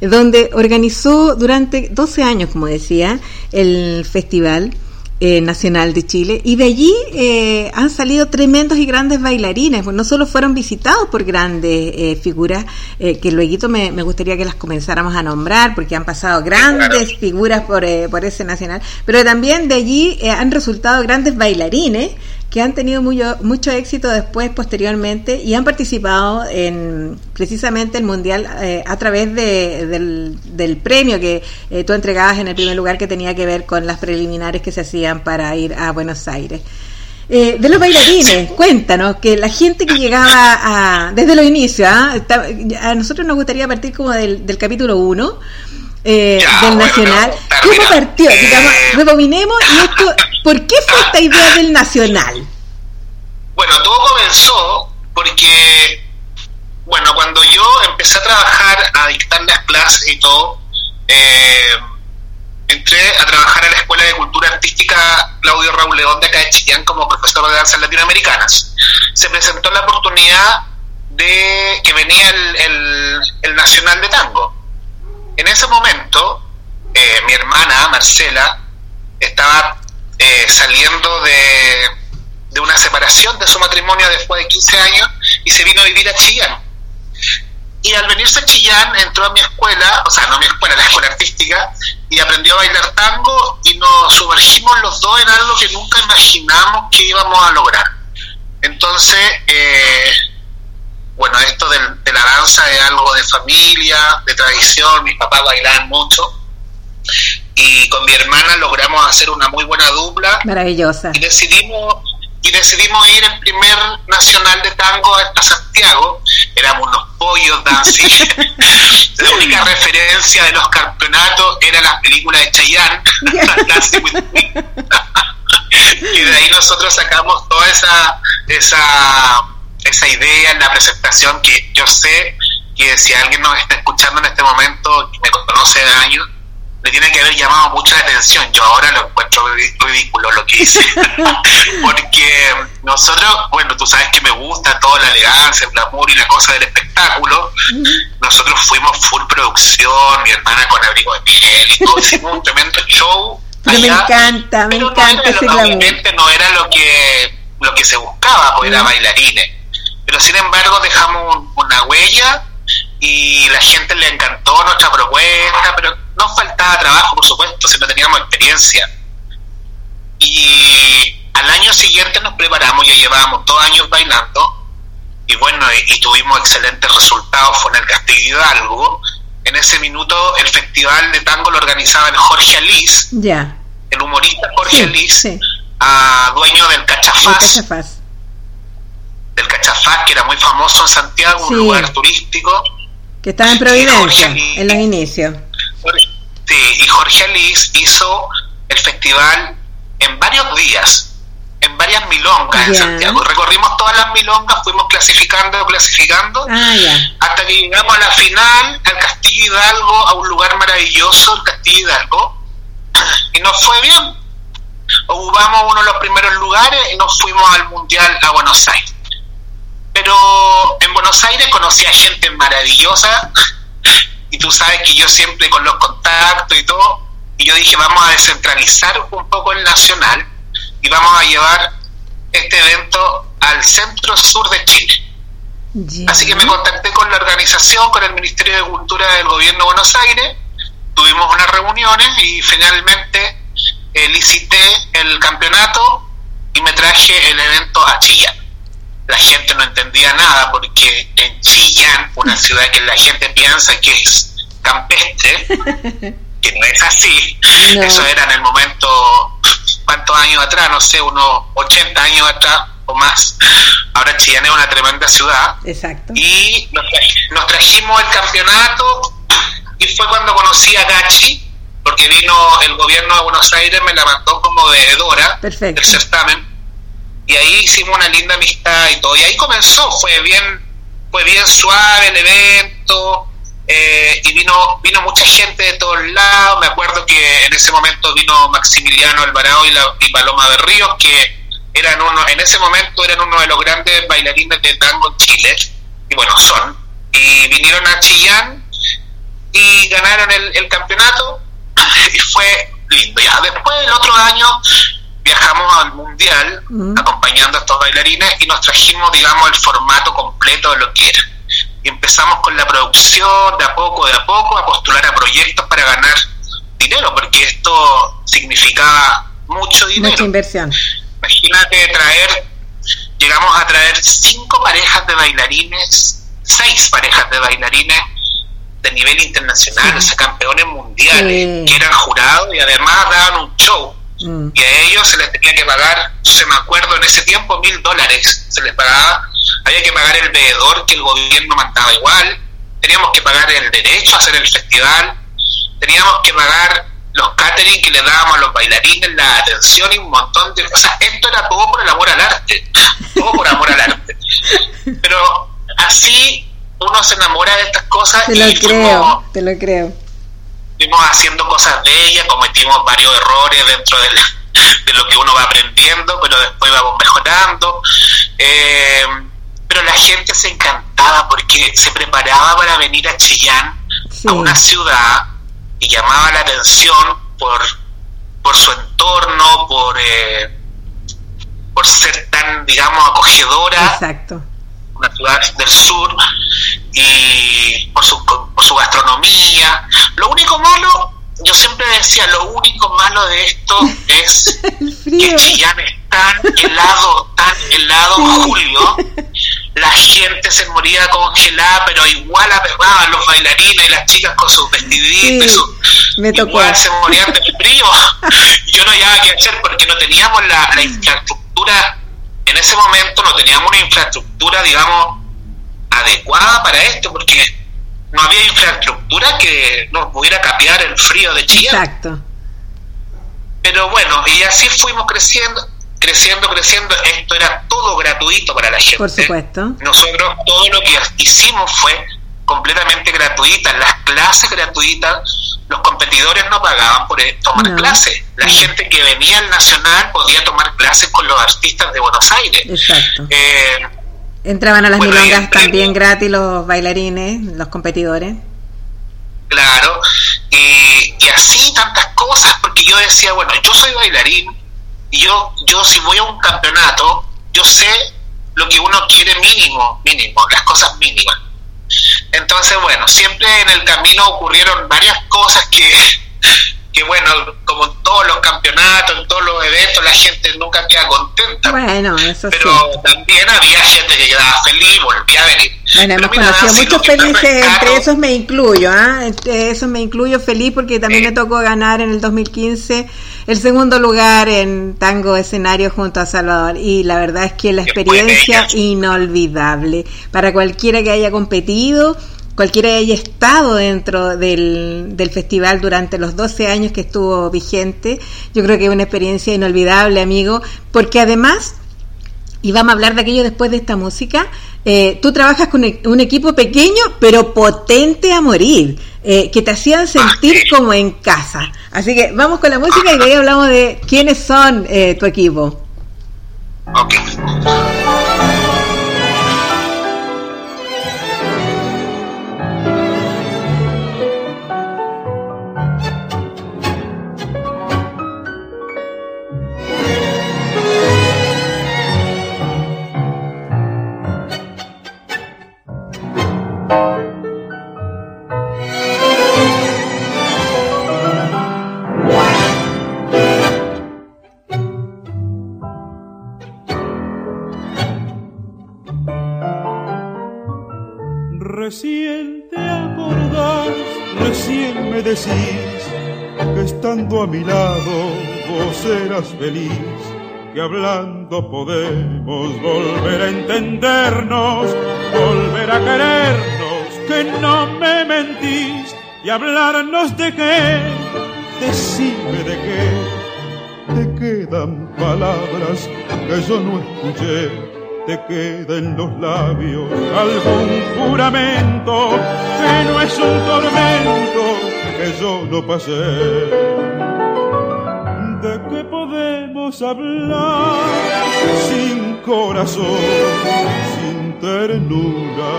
donde organizó durante 12 años, como decía, el festival eh, Nacional de Chile. Y de allí eh, han salido tremendos y grandes bailarines, pues no solo fueron visitados por grandes eh, figuras que luego me, me, gustaría que las comenzáramos a nombrar porque han pasado grandes figuras por, por ese Nacional, pero también de allí han resultado grandes bailarines que han tenido mucho, mucho éxito después, posteriormente, y han participado en precisamente el Mundial eh, a través de, del, premio que eh, tú entregabas en el primer lugar que tenía que ver con las preliminares que se hacían para ir a Buenos Aires. Eh, de los bailarines, cuéntanos, que la gente que llegaba a, desde los inicios, ¿ah? a nosotros nos gustaría partir como del, del capítulo 1, eh, del Nacional. ¿Cómo partió? Digamos, rebobinemos y esto, ¿por qué fue esta idea del Nacional? Bueno, todo comenzó porque, bueno, cuando yo empecé a trabajar, a dictar las clases y todo, eh, entré a trabajar en la Escuela de Cultura Artística Claudio Raúl León de acá de Chillán como profesor de danzas latinoamericanas. Se presentó la oportunidad de que venía el, el Nacional de Tango en ese momento, eh, mi hermana Marcela estaba eh, saliendo de, de, una separación de su matrimonio después de 15 años y se vino a vivir a Chillán. Y al venirse a Chillán entró a mi escuela, o sea, no a mi escuela, la escuela artística, y aprendió a bailar tango y nos sumergimos los dos en algo que nunca imaginamos que íbamos a lograr. Entonces, eh, bueno, esto de, la danza es algo de familia, de tradición, mis papás bailaban mucho y con mi hermana logramos hacer una muy buena dupla. Maravillosa. Y decidimos y decidimos ir el primer nacional de tango a Santiago. Éramos unos pollos dancy. la única referencia de los campeonatos era las películas de Chayanne, y de ahí nosotros sacamos toda esa esa esa idea en la presentación que yo sé que si alguien nos está escuchando en este momento y me conoce de años, le tiene que haber llamado mucha atención. Yo ahora lo encuentro ridículo lo que hice. Porque nosotros, bueno, tú sabes que me gusta toda la elegancia, el glamour y la cosa del espectáculo. Nosotros fuimos full producción, mi hermana con abrigo de piel y todo, hicimos un tremendo show. me encanta, me encanta ese glamour. Obviamente no era lo que, lo que se buscaba, porque era bailarines pero sin embargo dejamos una huella y la gente le encantó nuestra propuesta, pero nos faltaba trabajo, por supuesto, si no teníamos experiencia. Y al año siguiente nos preparamos, ya llevábamos dos años bailando, y bueno, y, tuvimos excelentes resultados, fue en el Castillo Hidalgo. En ese minuto el festival de tango lo organizaba el Jorge Alice, el humorista Jorge Alice, dueño del Cachafaz del Cachafaz, que era muy famoso en Santiago, un lugar turístico. Que estaba en Providencia, en los inicios. Sí, y Jorge Alice hizo el festival en varios días, en varias milongas en Santiago. Recorrimos todas las milongas, fuimos clasificando, clasificando, ah, hasta que llegamos a la final, al Castillo Hidalgo, a un lugar maravilloso, el Castillo Hidalgo, y nos fue bien. Ocupamos uno de los primeros lugares y nos fuimos al Mundial a Buenos Aires. Pero en Buenos Aires conocí a gente maravillosa y tú sabes que yo siempre con los contactos y todo, y yo dije vamos a descentralizar un poco el nacional y vamos a llevar este evento al centro sur de Chile. Así que me contacté con la organización, con el Ministerio de Cultura del Gobierno de Buenos Aires, tuvimos unas reuniones y finalmente eh, licité el campeonato y me traje el evento a Chillán la gente no entendía nada porque en Chillán, una ciudad que la gente piensa que es campestre, que no es así, eso era en el momento, ¿cuántos años atrás? No sé, unos 80 años atrás o más. Ahora Chillán es una tremenda ciudad. Exacto. Y nos, trajimos el campeonato y fue cuando conocí a Gachi, porque vino el gobierno de Buenos Aires, me la mandó como veedora del certamen y ahí hicimos una linda amistad y todo. Y ahí comenzó, fue bien, fue bien suave el evento, eh, y vino, vino mucha gente de todos lados. Me acuerdo que en ese momento vino Maximiliano Alvarado y, la, y Paloma de Ríos, que eran uno, en ese momento eran uno de los grandes bailarines de tango en Chile, y bueno, son. Y vinieron a Chillán y ganaron el, el campeonato, y fue lindo. Ya después, el otro año, viajamos al mundial acompañando a estos bailarines y nos trajimos, digamos, el formato completo de lo que era. Y empezamos con la producción de a poco, de a poco, a postular a proyectos para ganar dinero, porque esto significaba mucho dinero. Mucha inversión. Imagínate traer, llegamos a traer cinco parejas de bailarines, seis parejas de bailarines de nivel internacional, o sea, campeones mundiales, que eran jurados y además daban un show Mm. Y a ellos se les tenía que pagar, se me acuerdo en ese tiempo, mil dólares se les pagaba. Había que pagar el veedor que el gobierno mandaba igual. Teníamos que pagar el derecho a hacer el festival. Teníamos que pagar los catering que le dábamos a los bailarines, la atención y un montón de... O sea, esto era todo por el amor al arte. Todo por amor al arte. Pero así uno se enamora de estas cosas. Te lo creo, te lo creo fuimos haciendo cosas bellas, cometimos varios errores dentro de, lo que uno va aprendiendo, pero después vamos mejorando. Eh, pero la gente se encantaba porque se preparaba para venir a Chillán, a una ciudad, y llamaba la atención por, por su entorno, por, eh, por ser tan, digamos, acogedora. Exacto una ciudad del sur, y por su, por su gastronomía. Lo único malo, yo siempre decía, lo único malo de esto es que Chillán es tan helado, tan helado, Julio. La gente se moría congelada, pero igual aperraban los bailarines y las chicas con sus vestiditos. Igual se morían de frío. Yo no había qué hacer porque no teníamos la, la infraestructura en ese momento no teníamos una infraestructura, digamos, adecuada para esto, porque no había infraestructura que nos pudiera capear el frío de Chile. Exacto. Pero bueno, y así fuimos creciendo, creciendo, creciendo. Esto era todo gratuito para la gente. Por supuesto. Nosotros todo lo que hicimos fue completamente gratuita, las clases gratuitas, los competidores no pagaban por tomar clases. La gente que venía al Nacional podía tomar clases con los artistas de Buenos Aires. Exacto. Eh, Entraban a las milongas también gratis los bailarines, los competidores. Claro, y, y así tantas cosas, porque yo decía, bueno, yo soy bailarín, y yo, yo si voy a un campeonato, yo sé lo que uno quiere mínimo, mínimo, las cosas mínimas entonces, bueno, siempre en el camino ocurrieron varias cosas que, que bueno, como en todos los campeonatos, en todos los eventos, la gente nunca queda contenta. Bueno, eso Pero también había gente que quedaba feliz, volvía a venir. Bueno, hemos conocido muchos felices, entre esos me incluyo, ¿ah? Entre esos me incluyo feliz porque también me tocó ganar en el 2015 el segundo lugar en tango escenario junto a Salvador. Y la verdad es que la experiencia inolvidable. Para cualquiera que haya competido cualquiera que haya estado dentro del, del, festival durante los 12 años que estuvo vigente, yo creo que es una experiencia inolvidable, amigo, porque además, y vamos a hablar de aquello después de esta música, eh, tú trabajas con e, un equipo pequeño pero potente a morir, eh, que te hacían sentir como en casa. Así que vamos con la música y de ahí hablamos de quiénes son eh, tu equipo. Que estando a mi lado vos eras feliz, que hablando podemos volver a entendernos, volver a querernos, que no me mentís y hablarnos de qué, decime de qué, te quedan palabras que yo no escuché, te queda en los labios algún juramento que no es un tormento que yo no pasé. ¿De qué podemos hablar sin corazón, sin ternura?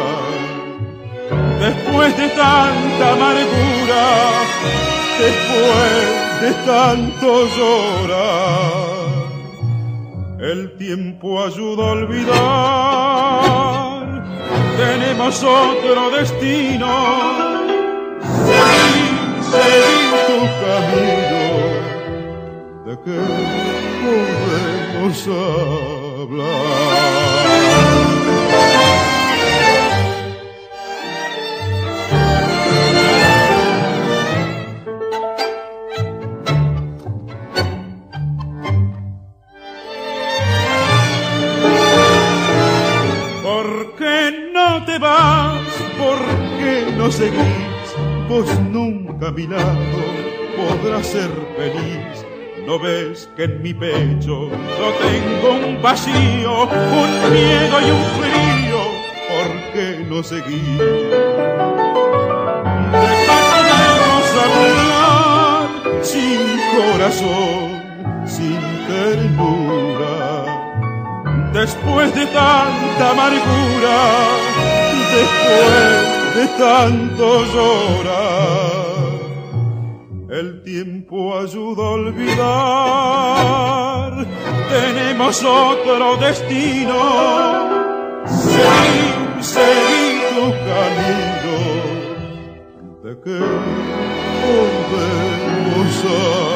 Después de tanta amargura, después de tanto llorar. El tiempo ayuda a olvidar, tenemos otro destino. Seguir tu camino, de qué podemos hablar. vas? Nunca a mi lado podrás ser feliz. ¿No ves que en mi pecho yo tengo un vacío, un miedo y un frío? ¿Por qué no qué hablar sin corazón, sin ternura? Después de tanta amargura, después de tanto llorar. El tiempo ayuda a olvidar, tenemos otro destino. Seguir, seguir tu camino, de que podemos hablar.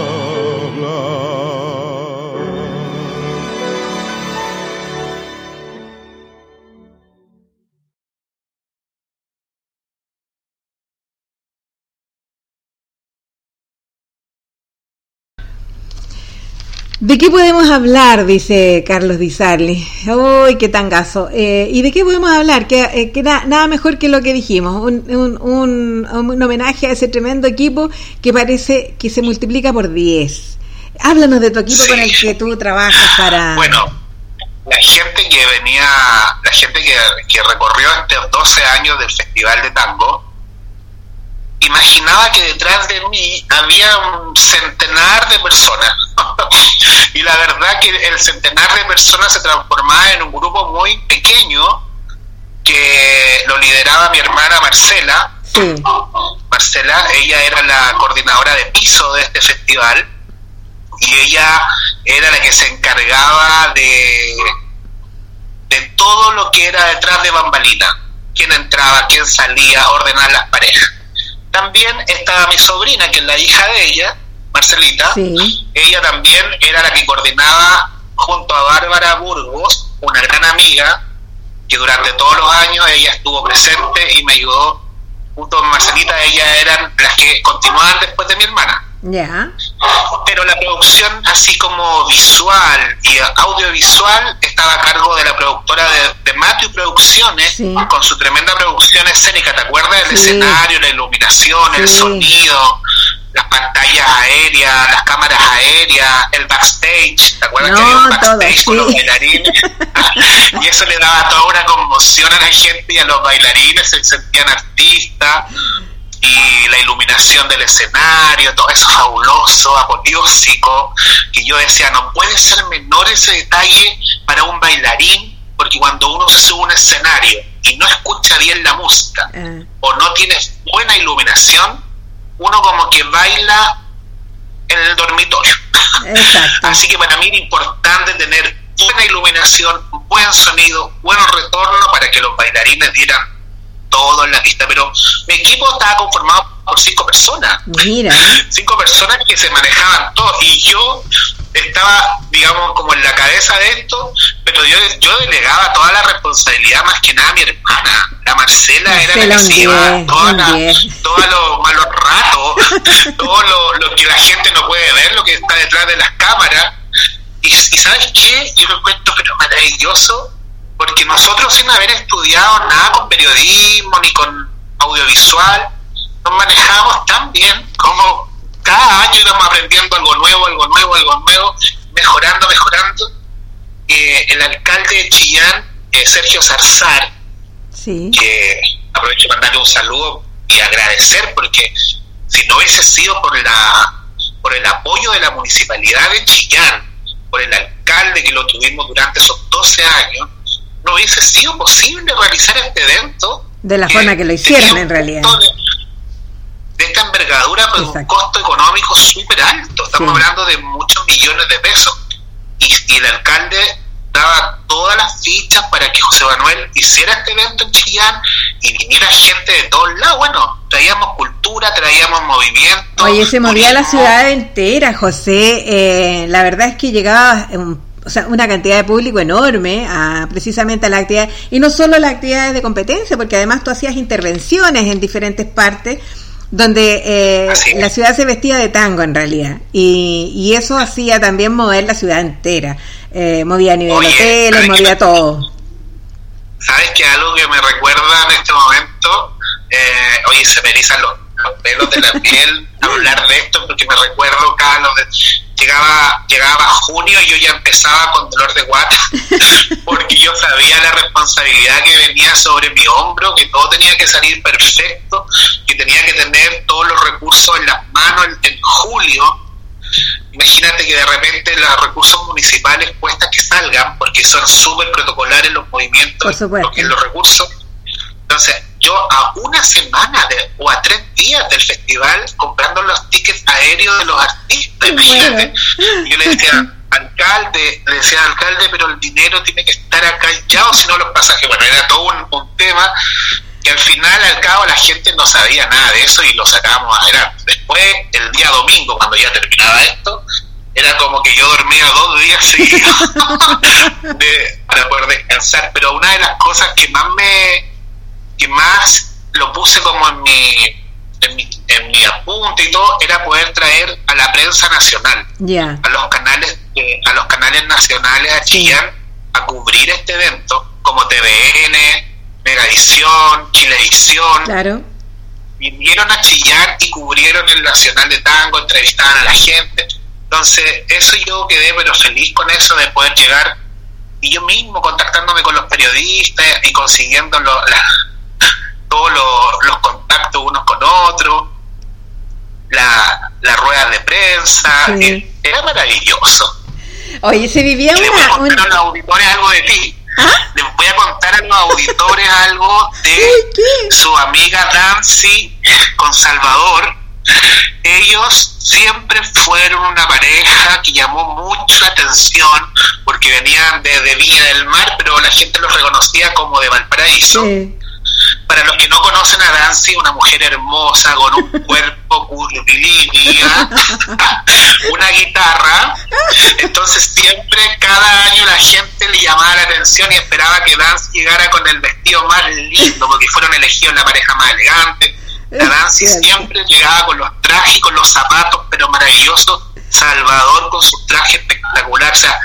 ¿De qué podemos hablar? Dice Carlos Di Sarli. ¡Uy, qué tangazo! Eh, ¿Y de qué podemos hablar? Que, eh, nada mejor que lo que dijimos. Un, homenaje a ese tremendo equipo que parece que se multiplica por 10. Háblanos de tu equipo con el que tú trabajas para... Bueno, la gente que venía, la gente que, que recorrió estos 12 años del Festival de Tango, imaginaba que detrás de mí había un centenar de personas. y la verdad que el centenar de personas se transformaba en un grupo muy pequeño que lo lideraba mi hermana Marcela. Marcela, ella era la coordinadora de piso de este festival y ella era la que se encargaba de, de todo lo que era detrás de bambalina. Quién entraba, quién salía, ordenar las parejas también estaba mi sobrina, que es la hija de ella, Marcelita. Ella también era la que coordinaba junto a Bárbara Burgos, una gran amiga, que durante todos los años ella estuvo presente y me ayudó. Junto con Marcelita, ellas eran las que continuaban después de mi hermana. Ya. Pero la producción, así como visual y audiovisual, estaba a cargo de la productora de, de Matthew Producciones, con su tremenda producción escénica. ¿Te acuerdas? El escenario, la iluminación, el sonido, las pantallas aéreas, las cámaras aéreas, el backstage. ¿Te acuerdas que había un backstage con los bailarines? y eso le daba toda una conmoción a la gente y a los bailarines, se sentían artistas y la iluminación del escenario, todo eso fabuloso, apoteósico, que yo decía, no puede ser menor ese detalle para un bailarín, porque cuando uno se sube a un escenario y no escucha bien la música ah. o no tiene buena iluminación, uno como que baila en el dormitorio. Así que para mí era importante tener buena iluminación, buen sonido, buen retorno para que los bailarines dieran todo en la pista, pero mi equipo estaba conformado por cinco personas. Mira. Cinco personas que se manejaban todo. Y yo estaba, digamos, como en la cabeza de esto, pero yo, yo delegaba toda la responsabilidad más que nada a mi hermana. La Marcela, era la que se llevaba todos los malos ratos, todo lo, lo, que la gente no puede ver, lo que está detrás de las cámaras. Y, y ¿sabes qué? Yo lo encuentro pero maravilloso porque nosotros sin haber estudiado nada con periodismo ni con audiovisual, nos manejamos tan bien como cada año íbamos aprendiendo algo nuevo, algo nuevo, algo nuevo, mejorando, mejorando. Eh, el alcalde de Chillán, eh, Sergio Zarzar, que aprovecho para mandarle un saludo y agradecer porque si no hubiese sido por la por el apoyo de la municipalidad de Chillán, por el alcalde que lo tuvimos durante esos 12 años, no hubiese sido posible realizar este evento. De la forma que lo hicieron en realidad. De, esta envergadura con un costo económico súper alto. Estamos hablando de muchos millones de pesos. Y, y el alcalde daba todas las fichas para que José Manuel hiciera este evento en Chillán y viniera gente de todos lados. Bueno, traíamos cultura, traíamos movimiento. Oye, se movía la ciudad entera, José. Eh, la verdad es que llegaba o sea, una cantidad de público enorme a precisamente a la actividad, y no solo las actividades de competencia, porque además tú hacías intervenciones en diferentes partes donde eh, la ciudad se vestía de tango en realidad, y, y eso hacía también mover la ciudad entera. Eh, movía a nivel hoteles, movía todo. ¿Sabes que algo que me recuerda en este momento? Eh, oye, se me erizan los, pelos de la piel hablar de esto porque me recuerdo cada llegaba llegaba junio y yo ya empezaba con dolor de guata porque yo sabía la responsabilidad que venía sobre mi hombro que todo tenía que salir perfecto que tenía que tener todos los recursos en las manos en julio Imagínate que de repente los recursos municipales cuesta que salgan porque son súper protocolares los movimientos, los recursos. Entonces, yo a una semana de, o a tres días del festival comprando los tickets aéreos de los artistas, imagínate. Yo le decía, alcalde, le decía alcalde, pero el dinero tiene que estar acá ya o si no los pasajes. Bueno, era todo un, un tema que al final, al cabo, la gente no sabía nada de eso y lo sacábamos adelante. Después, el día domingo, cuando ya terminaba esto, era como que yo dormía dos días seguidos para poder descansar. Pero una de las cosas que más me, que más lo puse como en mi, en mi, en mi apunte y todo, era poder traer a la prensa nacional, a los canales, a los canales nacionales a Chillán a cubrir este evento, como TVN, Megavisión, Chilevisión. Claro. Vinieron a chillar y cubrieron el Nacional de Tango, entrevistaban a la gente. Entonces, eso yo quedé pero feliz con eso de poder llegar y yo mismo contactándome con los periodistas y consiguiendo todos los, contactos unos con otros, la, las ruedas de prensa, era maravilloso. Oye, se vivía una... los auditores algo de ti. ¿Ah? Les voy a contar a los auditores algo de su amiga Nancy con Salvador. Ellos siempre fueron una pareja que llamó mucho la atención porque venían de, Villa del Mar, pero la gente los reconocía como de Valparaíso. Para los que no conocen a Nancy, una mujer hermosa con un cuerpo curvilínea, una guitarra. Entonces siempre, cada año la gente le llamaba la atención y esperaba que Nancy llegara con el vestido más lindo, porque fueron elegidos la pareja más elegante. La Nancy siempre llegaba con los trajes y con los zapatos, pero maravillosos. Salvador con su traje espectacular. O sea,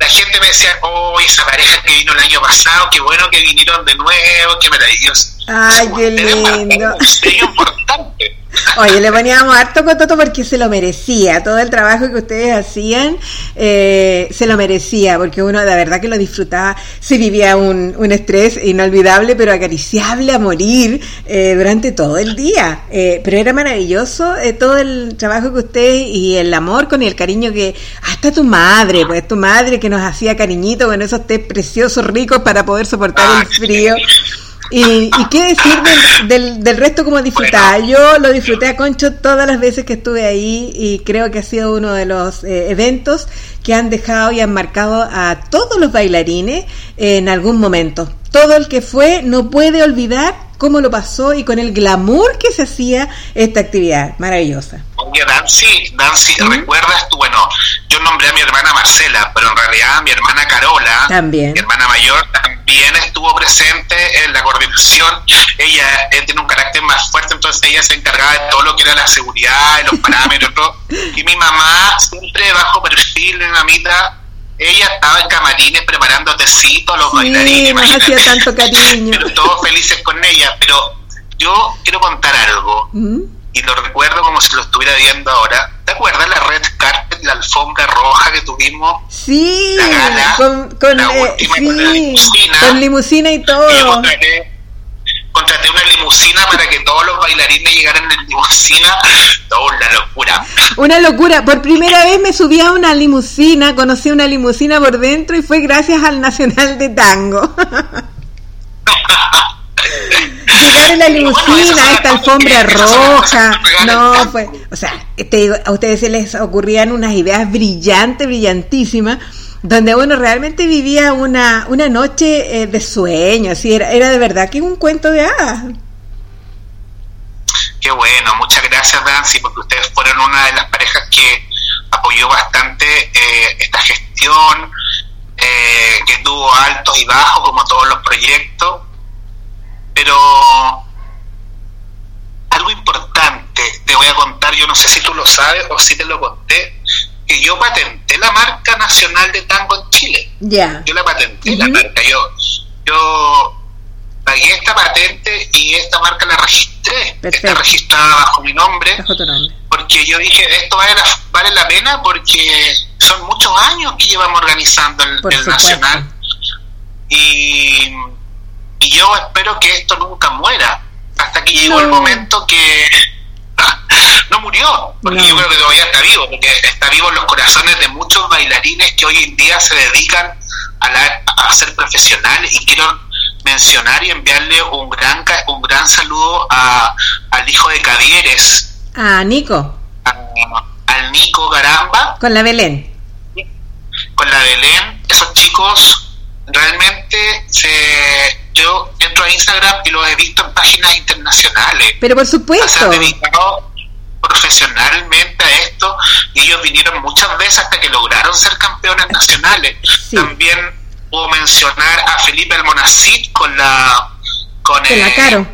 la gente me decía, oh, esa pareja que vino el año pasado, qué bueno que vinieron de nuevo, qué maravilloso. Ay, qué lindo. Es importante. Oye, le poníamos harto cototo porque se lo merecía. Todo el trabajo que ustedes hacían eh, se lo merecía, porque uno de verdad que lo disfrutaba. Se vivía un, un estrés inolvidable, pero acariciable a morir eh, durante todo el día. Eh, pero era maravilloso todo el trabajo que ustedes y el amor con el cariño que. Hasta tu madre, pues tu madre que nos hacía cariñito con esos té preciosos, ricos para poder soportar el frío. Y, qué decir del, del, resto como disfrutaba. Yo lo disfruté a Concho todas las veces que estuve ahí y creo que ha sido uno de los eh, eventos que han dejado y han marcado a todos los bailarines en algún momento. Todo el que fue no puede olvidar cómo lo pasó y con el glamour que se hacía esta actividad maravillosa. Oye, Nancy, Nancy, ¿recuerdas tú? Bueno, yo nombré a mi hermana Marcela, pero en realidad mi hermana Carola, también. mi hermana mayor, también estuvo presente en la coordinación. Ella, tiene un carácter más fuerte, entonces ella se encargaba de todo lo que era la seguridad, los parámetros, todo. Y mi mamá, siempre bajo perfil, en la mitad, ella estaba en camarines preparando tecitos a los bailarines. No hacía tanto cariño. pero todos felices con ella. Pero yo quiero contar algo. ¿Mm? y lo recuerdo como si lo estuviera viendo ahora. ¿Te acuerdas la red carpet, la alfombra roja que tuvimos? Sí, La con, con, la eh, última, sí, con la limusina. con limusina y Y todo. contraté, contraté una limusina para que todos los bailarines llegaran en limusina. Todo una locura. Una locura. Por primera vez me subí a una limusina, conocí una limusina por dentro y fue gracias al Nacional de Tango. Llegar en la limusina, esta alfombra roja, no, fue, o sea, te digo, a ustedes se les ocurrían unas ideas brillantes, brillantísimas, donde uno realmente vivía una, una noche eh, de sueño, así era, era de verdad que un cuento de hadas. Qué bueno, muchas gracias Nancy, porque ustedes fueron una de las parejas que apoyó bastante eh, esta gestión, eh, que tuvo altos y bajos como todos los proyectos, pero algo importante te voy a contar, yo no sé si tú lo sabes o si te lo conté, que yo patenté la marca nacional de tango en Chile. Ya. Yo la patenté, la marca. Yo, yo pagué esta patente y esta marca la registré. Perfecto. Está registrada bajo mi nombre Bajo nombre. porque yo dije, esto vale la, vale la pena porque son muchos años que llevamos organizando el. Nacional. Y, y yo espero que esto nunca muera hasta que llegó el No. momento que no murió, porque No. yo creo que todavía está vivo, porque está vivo en los corazones de muchos bailarines que hoy en día se dedican a, la- a ser profesionales y quiero mencionar y enviarle un gran un gran saludo a, al hijo de Cavieres, Ah, Nico, a- al Nico Garamba, con la Belén. con la Belén, esos chicos realmente se yo entro a Instagram y los he visto en páginas internacionales. Pero por se han supuesto. dedicado profesionalmente a esto y ellos vinieron muchas veces hasta que lograron ser campeones nacionales. Sí. También puedo mencionar a Felipe Almonacid con la con Con la eh, Caro.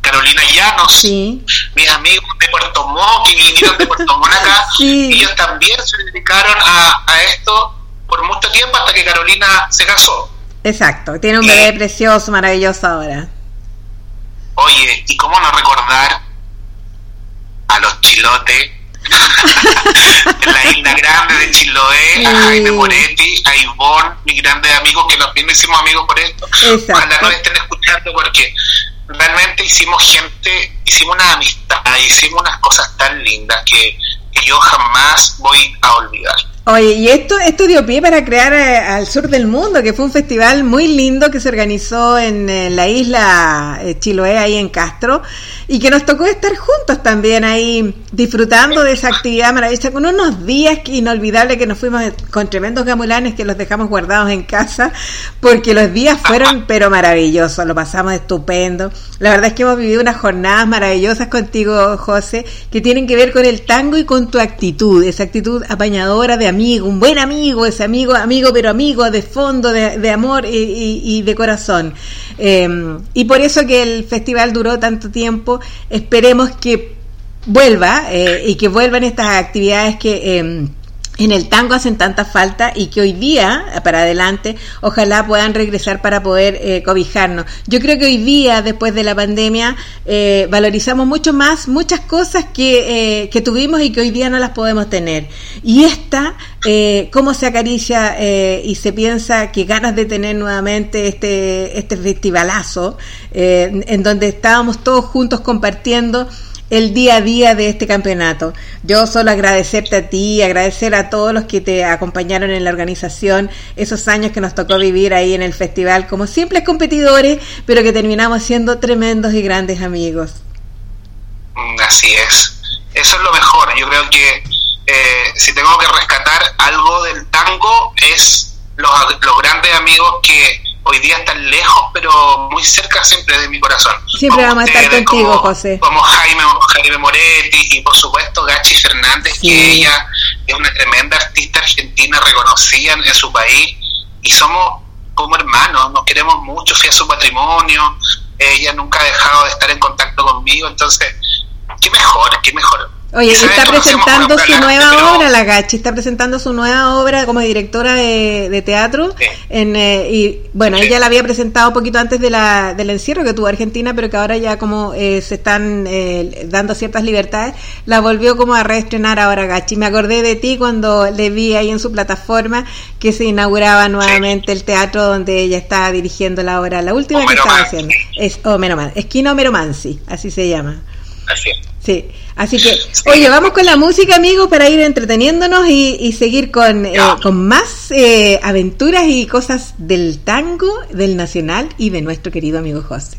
Carolina Llanos, Sí. mis amigos de Puerto Montt que vinieron de Puerto Montt acá, Sí. ellos también se dedicaron a, a esto por mucho tiempo hasta que Carolina se casó. Exacto. Tiene un bebé precioso, maravilloso ahora. Oye, ¿y cómo no recordar a los chilotes en la isla grande de Chiloé, a. Jaime Moretti, a Ivonne, mis grandes amigos que también nos hicimos amigos por esto? Exacto. Ojalá nos estén escuchando porque realmente hicimos gente, hicimos una amistad, hicimos unas cosas tan lindas que, que yo jamás voy a olvidar. Oye, y esto, esto dio pie para crear eh, al sur del mundo, que fue un festival muy lindo que se organizó en, eh, la isla eh, Chiloé, ahí en Castro, y que nos tocó estar juntos también ahí, disfrutando de esa actividad maravillosa, con unos días inolvidables que nos fuimos con tremendos gamulanes que los dejamos guardados en casa, porque los días fueron pero maravillosos, lo pasamos estupendo. La verdad es que hemos vivido unas jornadas maravillosas contigo, José, que tienen que ver con el tango y con tu actitud, esa actitud apañadora de amigo, un buen amigo, ese amigo, amigo pero amigo de fondo, de, amor y, de corazón. Eh, y por eso que el festival duró tanto tiempo, esperemos que vuelva eh, y que vuelvan estas actividades que... en el tango hacen tanta falta y que hoy día, para adelante, ojalá puedan regresar para poder eh, cobijarnos. Yo creo que hoy día, después de la pandemia, eh, valorizamos mucho más muchas cosas que, eh, que tuvimos y que hoy día no las podemos tener. Y esta, cómo se acaricia y se piensa que ganas de tener nuevamente este, este festivalazo, en donde estábamos todos juntos compartiendo el día a día de este campeonato. Yo solo agradecerte a ti, agradecer a todos los que te acompañaron en la organización, esos años que nos tocó vivir ahí en el festival como simples competidores, pero que terminamos siendo tremendos y grandes amigos. Mm, Así es. Eso es lo mejor. Yo creo que eh, si tengo que rescatar algo del tango es los, los grandes amigos que hoy día están lejos, pero muy cerca siempre de mi corazón. Siempre Como vamos a estar contigo, como- José. Como Jaime, Jaime Moretti y por supuesto Gachi Fernández, Sí. que ella es una tremenda artista argentina reconocida en su país y somos como hermanos, nos queremos mucho, fui a su matrimonio, ella nunca ha dejado de estar en contacto conmigo, entonces, qué mejor, qué mejor. Oye, está presentando su nueva obra, la Gachi, está presentando su nueva obra como directora de, teatro. En, eh, y bueno, ella la había presentado un poquito antes de la, del encierro que tuvo Argentina, pero que ahora ya como eh, se están eh, dando ciertas libertades, la volvió como a reestrenar ahora Gachi. Me acordé de ti cuando le vi ahí en su plataforma que se inauguraba nuevamente el teatro donde ella estaba dirigiendo la obra, la última que estaba haciendo. Es Homero Esquina Homero así se llama. Así Sí, así que, oye, vamos con la música, amigos, para ir entreteniéndonos y, seguir con, eh, con más eh, aventuras y cosas del tango, del nacional y de nuestro querido amigo José.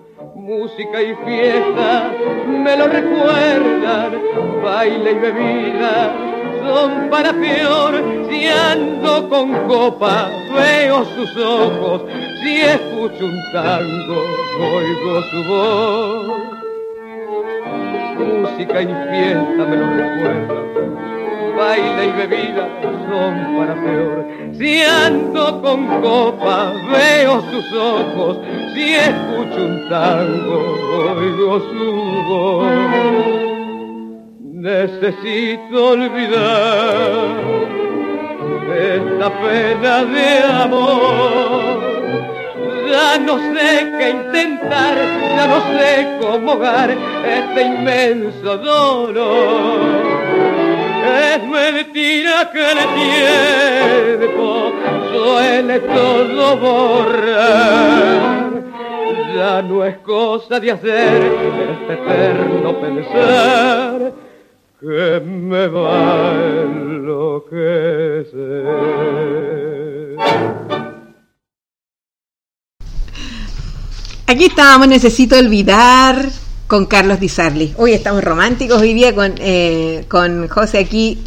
Música y fiesta me lo recuerdan, baile y bebida son para peor. Si ando con copa, veo sus ojos, si escucho un tango, oigo su voz. Música y fiesta me lo recuerdan baile y bebida son para peor. Si ando con copa, veo sus ojos, si escucho un tango, oigo su voz. Necesito olvidar esta pena de amor. Ya no sé qué intentar, ya no sé cómo ahogar este inmenso dolor es mentira que el tiempo suele todo borrar. Ya no es cosa de hacer este eterno pensar que me va a enloquecer. Aquí estábamos, necesito olvidar con Carlos Di Sarli. Hoy estamos románticos hoy día con, eh, con José aquí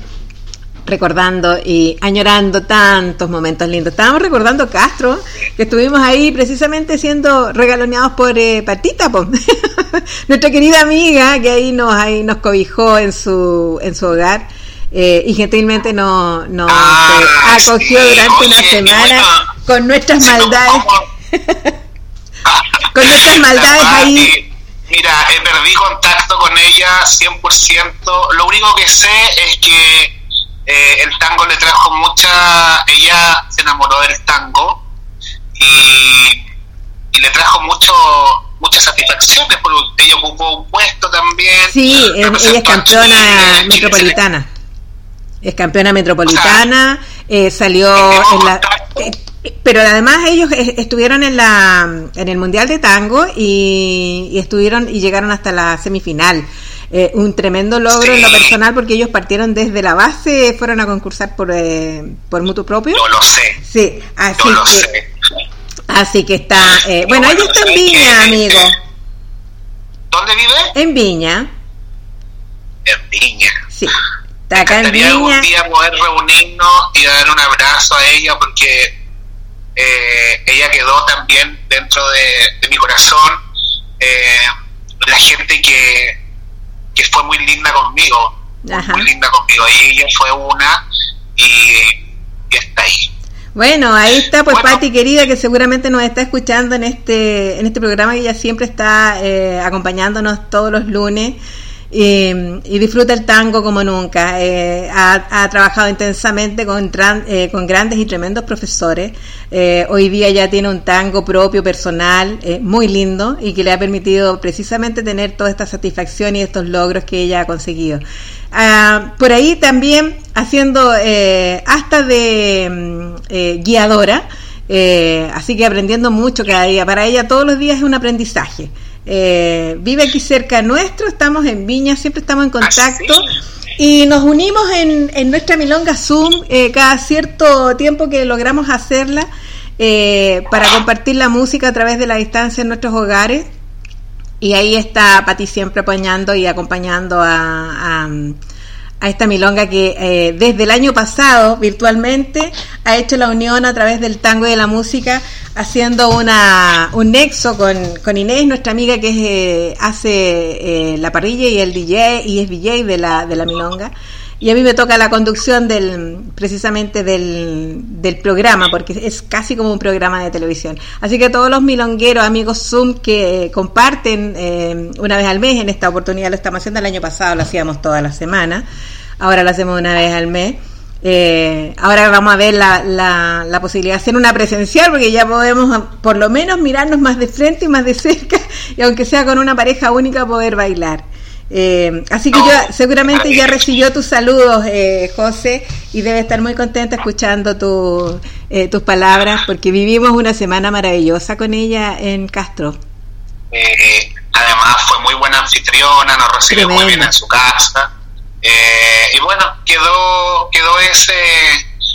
recordando y añorando tantos momentos lindos. Estábamos recordando Castro, que estuvimos ahí precisamente siendo regaloneados por eh, Patita, nuestra querida amiga que ahí nos ahí nos cobijó en su en su hogar eh, y gentilmente nos, nos ah, acogió durante una semana con nuestras maldades. con nuestras maldades ahí Mira, eh, perdí contacto con ella 100%. Lo único que sé es que eh, el tango le trajo mucha... Ella se enamoró del tango y, le trajo mucho muchas satisfacciones porque ella ocupó un puesto también. Sí, ella es campeona metropolitana. Es campeona metropolitana, eh, salió en la... Pero además ellos estuvieron en la en el mundial de tango y, estuvieron y llegaron hasta la semifinal. Eh, un tremendo logro en lo personal porque ellos partieron desde la base, fueron a concursar por eh, por mutuo propio. Yo lo sé. Sí, así que así que está. Eh, bueno, ella está en Viña, amigo. ¿Dónde vive? En Viña. En Viña. Sí. Está acá en Viña. algún día poder reunirnos y dar un abrazo a ella porque eh, ella quedó también dentro de, mi corazón, eh, la gente que, que fue muy linda conmigo, muy linda conmigo, y ella fue una y, está ahí. Bueno, ahí está pues Patti querida que seguramente nos está escuchando en este en este programa que ella siempre está eh, acompañándonos todos los lunes y, disfruta el tango como nunca. Eh, ha, trabajado intensamente con, eh, con grandes y tremendos profesores. hoy día ya tiene un tango propio, personal, muy lindo y que le ha permitido precisamente tener toda esta satisfacción y estos logros que ella ha conseguido. Ah, por ahí también haciendo eh, hasta de mm, eh, guiadora, eh, así que aprendiendo mucho cada día. Para ella todos los días es un aprendizaje. Vive aquí cerca nuestro, estamos en Viña, siempre estamos en contacto. Y nos unimos en, en nuestra milonga Zoom cada cierto tiempo que logramos hacerla para compartir la música a través de la distancia en nuestros hogares. Y ahí está Pati siempre apoyando y acompañando a, a, esta milonga que eh, desde el año pasado virtualmente ha hecho la unión a través del tango y de la música, haciendo una, un nexo con, con Inés, nuestra amiga que eh, hace eh, la parrilla y el DJ y es DJ de la, de la milonga y a mí me toca la conducción del precisamente del, del, programa, porque es casi como un programa de televisión. Así que todos los milongueros, amigos Zoom que comparten eh, una vez al mes, en esta oportunidad lo estamos haciendo, el año pasado lo hacíamos toda la semana, ahora lo hacemos una vez al mes. Eh, ahora vamos a ver la, la, la, posibilidad de hacer una presencial porque ya podemos por lo menos mirarnos más de frente y más de cerca y aunque sea con una pareja única poder bailar. Eh, así que yo seguramente ya recibió tus saludos, eh, José, y debe estar muy contenta escuchando tu, eh, tus palabras, porque vivimos una semana maravillosa con ella en Castro. además fue muy buena anfitriona, nos recibió muy bien en su casa, y bueno, quedó, quedó ese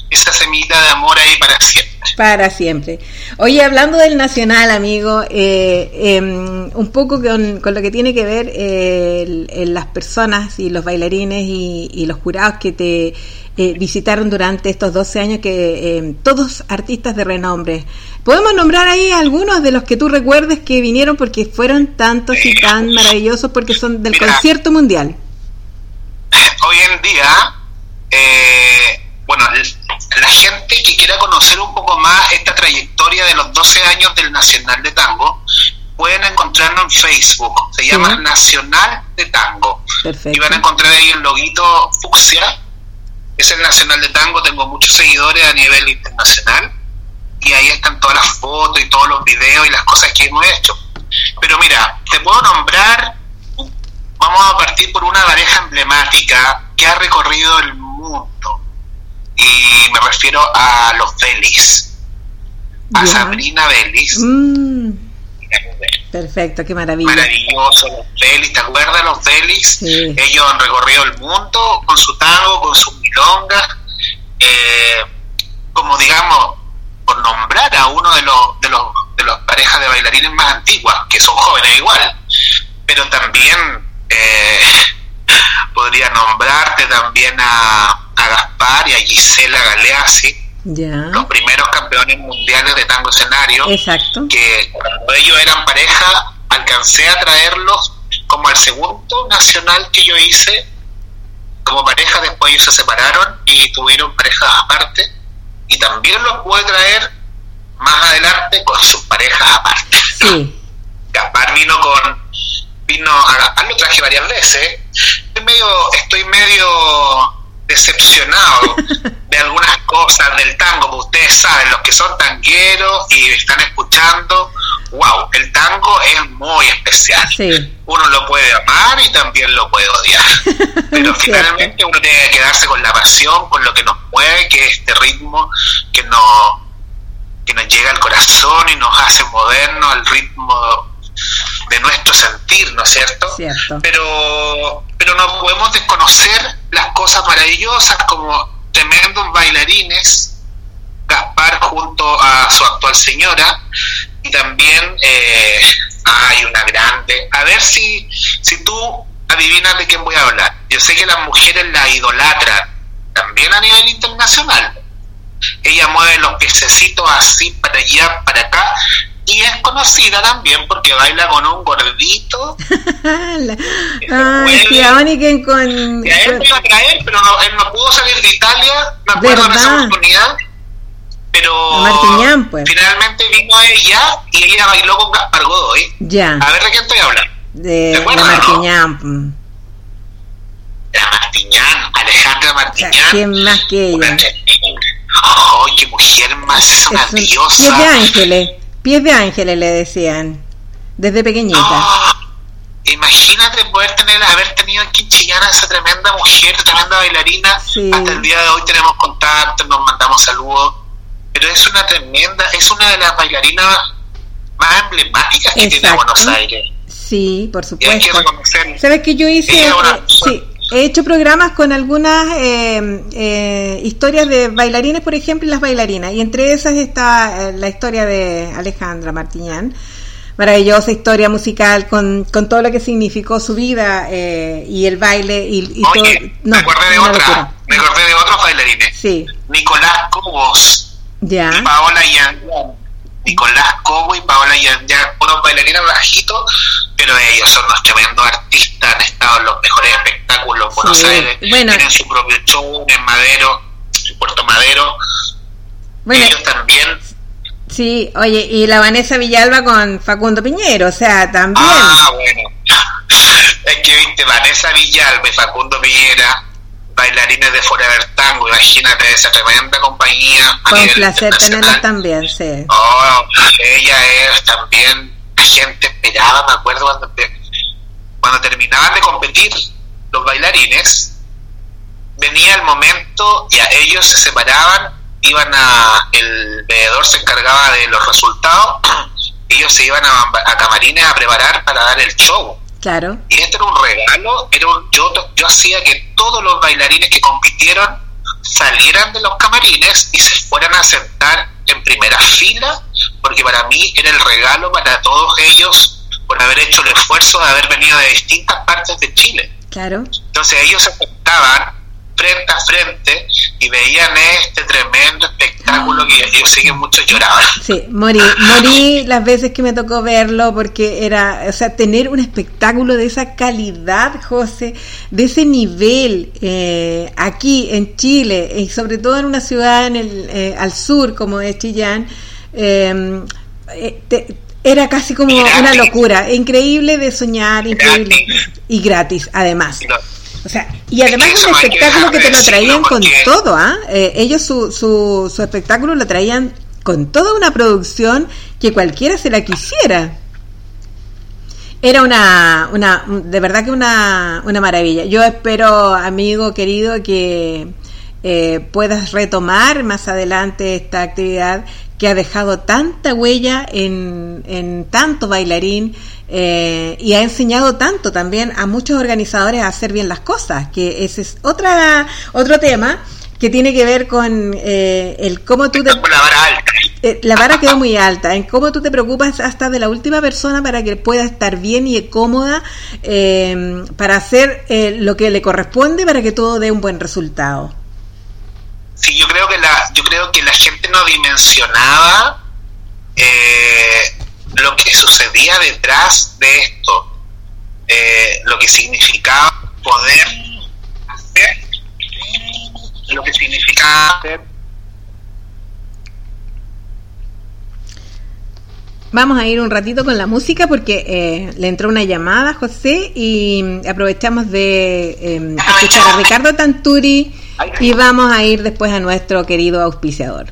esa semilla de amor ahí para siempre. Para siempre. Oye, hablando del Nacional, amigo, eh, em, un poco con, lo que tiene que ver eh, las personas y los bailarines y, los jurados que te eh, visitaron durante estos 12 años, que em, todos artistas de renombre. ¿Podemos nombrar ahí algunos de los que tú recuerdes que vinieron porque fueron tantos y tan maravillosos porque son del concierto mundial? Hoy en día, bueno, la gente que quiera conocer un poco más esta trayectoria de los 12 años del Nacional de Tango, pueden encontrarnos en Facebook. Se llama Nacional de Tango. Y van a encontrar ahí el loguito fucsia. Es el Nacional de Tango. Tengo muchos seguidores a nivel internacional. Y ahí están todas las fotos y todos los videos y las cosas que hemos hecho. Pero mira, te puedo nombrar, vamos a partir por una pareja emblemática que ha recorrido el mundo y me refiero a los Belis, a Sabrina Belis. Mm. Perfecto, qué maravilla. Maravilloso, los Belis, ¿te acuerdas los Belis? Ellos han recorrido el mundo con su tango, con sus milongas, eh, como digamos, por nombrar a uno de los, de los de las parejas de bailarines más antiguas, que son jóvenes igual, pero también eh, podría nombrarte también a a Gaspar y a Gisela Galeazzi, los primeros campeones mundiales de tango escenario, que cuando ellos eran pareja alcancé a traerlos como al segundo nacional que yo hice como pareja, después ellos se separaron y tuvieron parejas aparte y también los pude traer más adelante con sus parejas aparte. Gaspar vino con vino a Gaspar lo traje varias veces estoy medio estoy medio decepcionado de algunas cosas del tango, porque ustedes saben, los que son tangueros y están escuchando, wow, el tango es muy especial. Uno lo puede amar y también lo puede odiar, pero finalmente uno tiene que quedarse con la pasión, con lo que nos mueve, que es este ritmo que nos, que nos llega al corazón y nos hace movernos al ritmo de nuestro sentir, ¿no es cierto? Pero, pero no podemos desconocer las cosas maravillosas como tremendos bailarines, Gaspar junto a su actual señora, y también eh, hay una grande. A ver si, si tú adivinas de quién voy a hablar. Yo sé que las mujeres la idolatran, también a nivel internacional. Ella mueve los piececitos así para allá, para acá, y es conocida también porque baila con un gordito. Ay, a con. él me iba a traer, pero no, él no pudo salir de Italia, me acuerdo de esa oportunidad. pero Martiñán, pues. finalmente vino ella y ella bailó con Gaspar Godoy. Ya. A ver de quién estoy hablando. De, ¿Te acuerdas, de no? Martiñán. pues. La Martiñán, Alejandra O sea, Martiñán. ¿Quién más que ella? ¡Ay, qué mujer más! Es una Es un- pies diosa. de ángeles. Pies de ángeles le decían. Desde pequeñita. Imagínate poder tener, haber tenido en Quinchillana esa tremenda mujer, tremenda bailarina. Sí. Hasta el día de hoy tenemos contacto, nos mandamos saludos. Pero es una tremenda, es una de las bailarinas más emblemáticas que tiene. Buenos Aires. Sí, por Y hay que supuesto. reconocer. ¿Sabes que yo hice? Eh, sí, he hecho programas con algunas eh, eh, historias de bailarines, por ejemplo, y las bailarinas. Y entre esas está eh, la historia de Alejandra Martiñán. Maravillosa historia musical con, con todo lo que significó su vida eh, y el baile y, y todo. Oye, No, me acordé de otra, locura. me acordé de otros bailarines. Sí, Nicolás Cobos ya. y Paola Yan. Nicolás Cobo y Paola ya unos bailarines bajitos, pero ellos son unos tremendos artistas, han estado en los mejores espectáculos en Buenos Sí, Aires, bueno. tienen su propio show en Madero, en Puerto Madero, Bueno, ellos también. sí, oye, y la Vanessa Villalba con Facundo Piñero, o sea, también. Ah, bueno. es que viste, Vanessa Villalba y Facundo Piñera, bailarines de Forever Tango, imagínate esa tremenda compañía. Con nivel placer internacional. también, sí. Oh, ella es también la gente esperaba, me acuerdo cuando, te- cuando terminaban de competir los bailarines, venía el momento y a ellos se separaban, iban a, el veedor se encargaba de los resultados, ellos se iban a, a camarines a preparar para dar el show. Claro. Y este era un regalo, era un- yo, yo hacía que todos los bailarines que compitieron salieran de los camarines y se fueran a sentar en primera fila, porque para mí era el regalo para todos ellos por haber hecho el esfuerzo de haber venido de distintas partes de Chile. Claro. Entonces ellos se sentaban frente a frente y veían este tremendo espectáculo que ellos siguen muchos lloraban. Sí, morí, morí las veces que me tocó verlo porque era, o sea, tener un espectáculo de esa calidad, José, de ese nivel eh, aquí en Chile y sobre todo en una ciudad en el, eh, al sur como es Chillán, eh, eh, te- era casi como una locura, increíble de soñar, increíble y gratis además. O sea, y además Es que un que espectáculo que te lo traían con todo, ¿ah? Eh, ellos su, su, su espectáculo lo traían con toda una producción que cualquiera se la quisiera. Era una, una de verdad que una, una maravilla. Yo espero, amigo querido, que eh, puedas retomar más adelante esta actividad que ha dejado tanta huella en, en tanto bailarín eh, y ha enseñado tanto también a muchos organizadores a hacer bien las cosas, que ese es otra, otro tema que tiene que ver con eh, el cómo tú te... Con la vara alta. Eh, la vara quedó muy alta, en cómo tú te preocupas hasta de la última persona para que pueda estar bien y cómoda eh, para hacer eh, lo que le corresponde para que todo dé un buen resultado. Sí, yo creo que la, yo creo que la gente no dimensionaba eh, lo que sucedía detrás de esto, eh, lo que significaba poder hacer, lo que significaba hacer. Vamos a ir un ratito con la música porque eh, le entró una llamada, José, y aprovechamos de eh, escuchar a Ricardo Tanturi y vamos a ir después a nuestro querido auspiciador.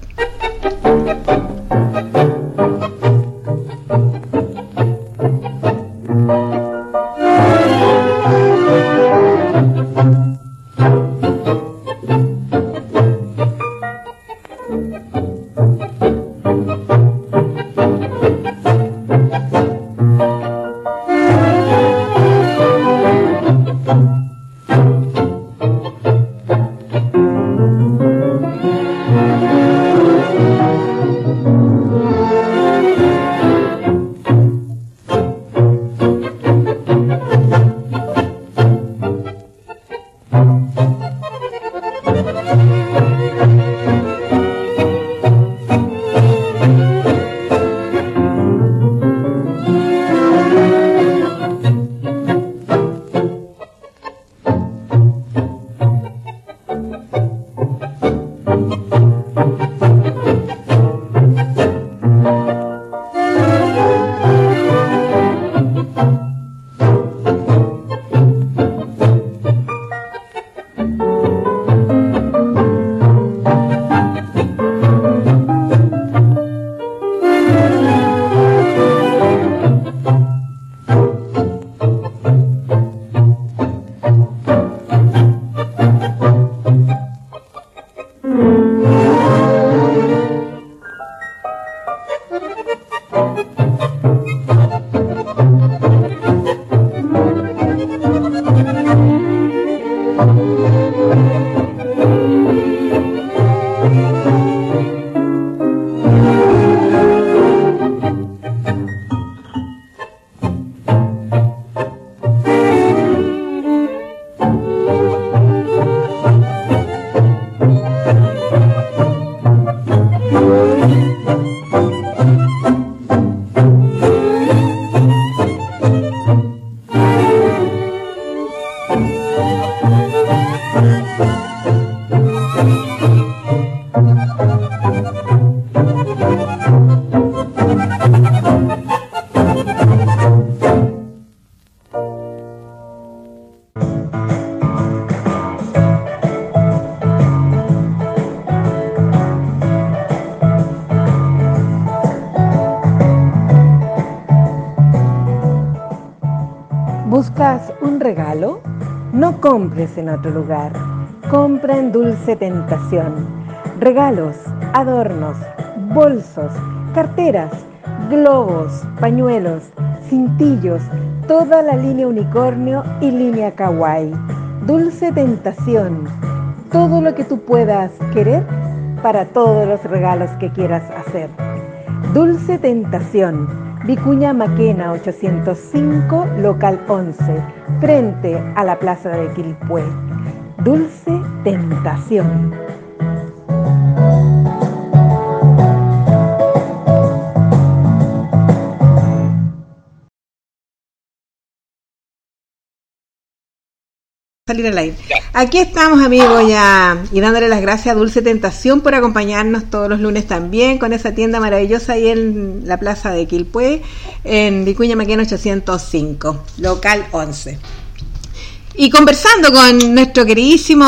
En otro lugar. Compra en Dulce Tentación. Regalos, adornos, bolsos, carteras, globos, pañuelos, cintillos, toda la línea unicornio y línea kawaii. Dulce Tentación. Todo lo que tú puedas querer para todos los regalos que quieras hacer. Dulce Tentación. Vicuña Maquena 805, local 11 frente a la plaza de Quilpué. Dulce tentación. Salir al aire. Aquí estamos, amigos, ya y dándole las gracias a Dulce Tentación por acompañarnos todos los lunes también con esa tienda maravillosa ahí en la plaza de Quilpué, en Vicuña Maquena 805, local 11. Y conversando con nuestro queridísimo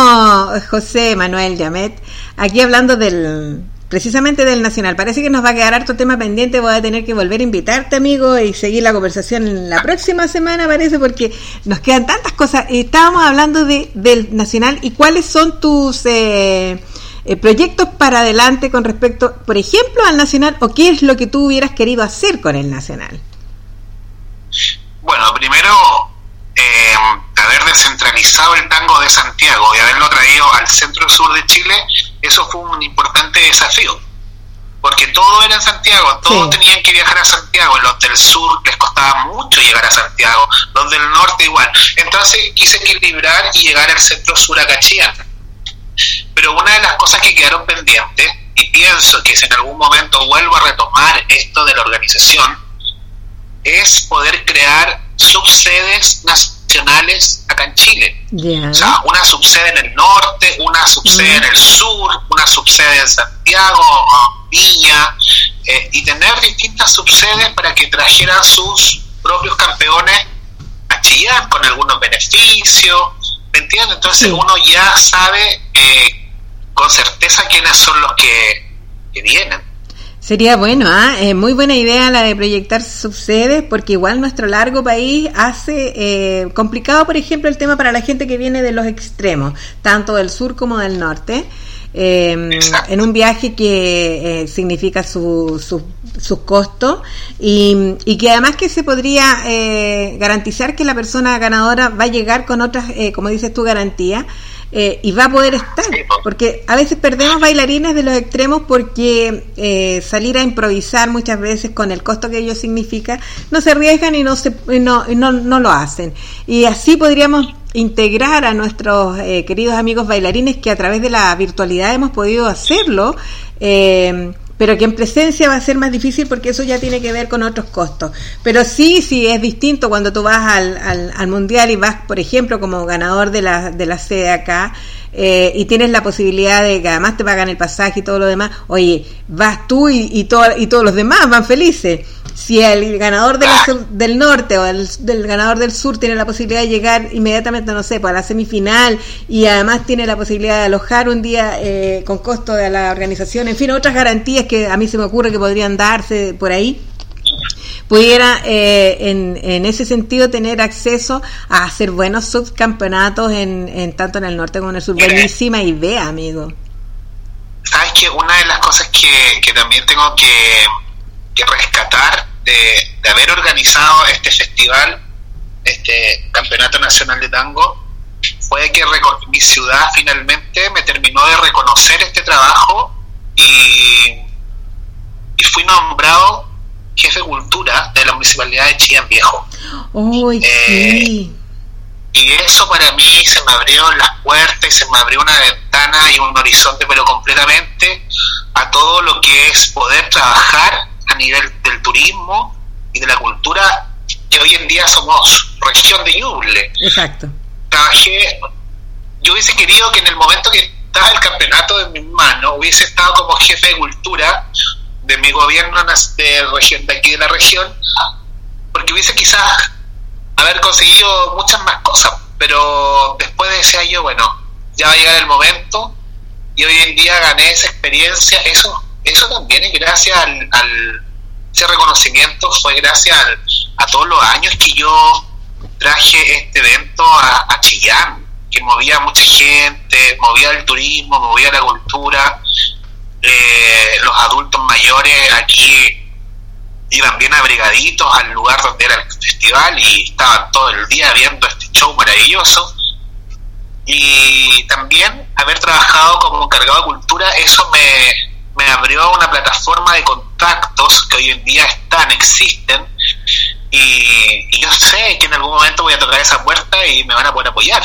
José Manuel Yamet, aquí hablando del precisamente del Nacional. Parece que nos va a quedar harto tema pendiente. Voy a tener que volver a invitarte, amigo, y seguir la conversación la próxima semana, parece, porque nos quedan tantas cosas. Estábamos hablando de, del Nacional y cuáles son tus eh, eh, proyectos para adelante con respecto, por ejemplo, al Nacional o qué es lo que tú hubieras querido hacer con el Nacional. Bueno, primero eh, descentralizado el tango de Santiago y haberlo traído al centro sur de Chile, eso fue un importante desafío. Porque todo era en Santiago, todos tenían que viajar a Santiago, los del sur les costaba mucho llegar a Santiago, los del norte igual. Entonces quise equilibrar y llegar al centro sur a Cachía. Pero una de las cosas que quedaron pendientes, y pienso que si en algún momento vuelvo a retomar esto de la organización, es poder crear subsedes nacionales acá en Chile. O sea, una subsede en el norte, una subsede en el sur, una subsede en Santiago, Viña, eh, y tener distintas subsedes para que trajeran sus propios campeones a Chillán con algunos beneficios, ¿me entiendes? Entonces uno ya sabe eh, con certeza quiénes son los que, que vienen. Sería bueno, ¿ah? muy buena idea la de proyectar subsedes, porque igual nuestro largo país hace eh, complicado, por ejemplo, el tema para la gente que viene de los extremos, tanto del sur como del norte. Em, en un viaje que eh, significa sus su, su costos y, y, que además que se podría eh, garantizar que la persona ganadora va a llegar con otras, eh, como dices tú, garantías eh, y va a poder estar, porque a veces perdemos bailarines de los extremos porque eh, salir a improvisar muchas veces con el costo que ello significa, no se arriesgan y no, se, no, no, no lo hacen. Y así podríamos integrar a nuestros eh, queridos amigos bailarines que a través de la virtualidad hemos podido hacerlo. Eh, pero que en presencia va a ser más difícil porque eso ya tiene que ver con otros costos. Pero sí, sí, es distinto cuando tú vas al, al, mundial y vas, por ejemplo, como ganador de la, de la sede acá eh, y tienes la posibilidad de que además te pagan el pasaje y todo lo demás, oye, vas tú y, y, y todos los demás van felices si el ganador del norte o el del ganador del sur tiene la posibilidad de llegar inmediatamente, no sé, para pues, la semifinal y además tiene la posibilidad de alojar un día eh, con costo de la organización, en fin, otras garantías que a mí se me ocurre que podrían darse por ahí, pudiera eh, en, en, ese sentido tener acceso a hacer buenos subcampeonatos en, en tanto en el norte como en el sur. Buenísima idea, amigo. Sabes que una de las cosas que, que también tengo que que rescatar de, de haber organizado este festival, este Campeonato Nacional de Tango, fue que mi ciudad finalmente me terminó de reconocer este trabajo y, y fui nombrado jefe de cultura de la municipalidad de Chillán Viejo. Eh, y eso para mí se me abrió las puertas y se me abrió una ventana y un horizonte, pero completamente a todo lo que es poder trabajar a nivel del turismo y de la cultura que hoy en día somos región de Ñuble. Exacto. Trabajé, yo hubiese querido que en el momento que estaba el campeonato en mis manos hubiese estado como jefe de cultura de mi gobierno de, región, de aquí de la región, porque hubiese quizás haber conseguido muchas más cosas, pero después decía yo, bueno, ya va a llegar el momento y hoy en día gané esa experiencia, eso eso también es gracias al, ese reconocimiento, fue gracias a todos los años que yo traje este evento a, a Chillán, que movía mucha gente, movía el turismo, movía la cultura, eh, los adultos mayores aquí iban bien abrigaditos al lugar donde era el festival y estaban todo el día viendo este show maravilloso. Y también haber trabajado como encargado de cultura, eso me, me abrió una plataforma de contactos que hoy en día están, existen, y, yo sé que en algún momento voy a tocar esa puerta y me van a poder apoyar.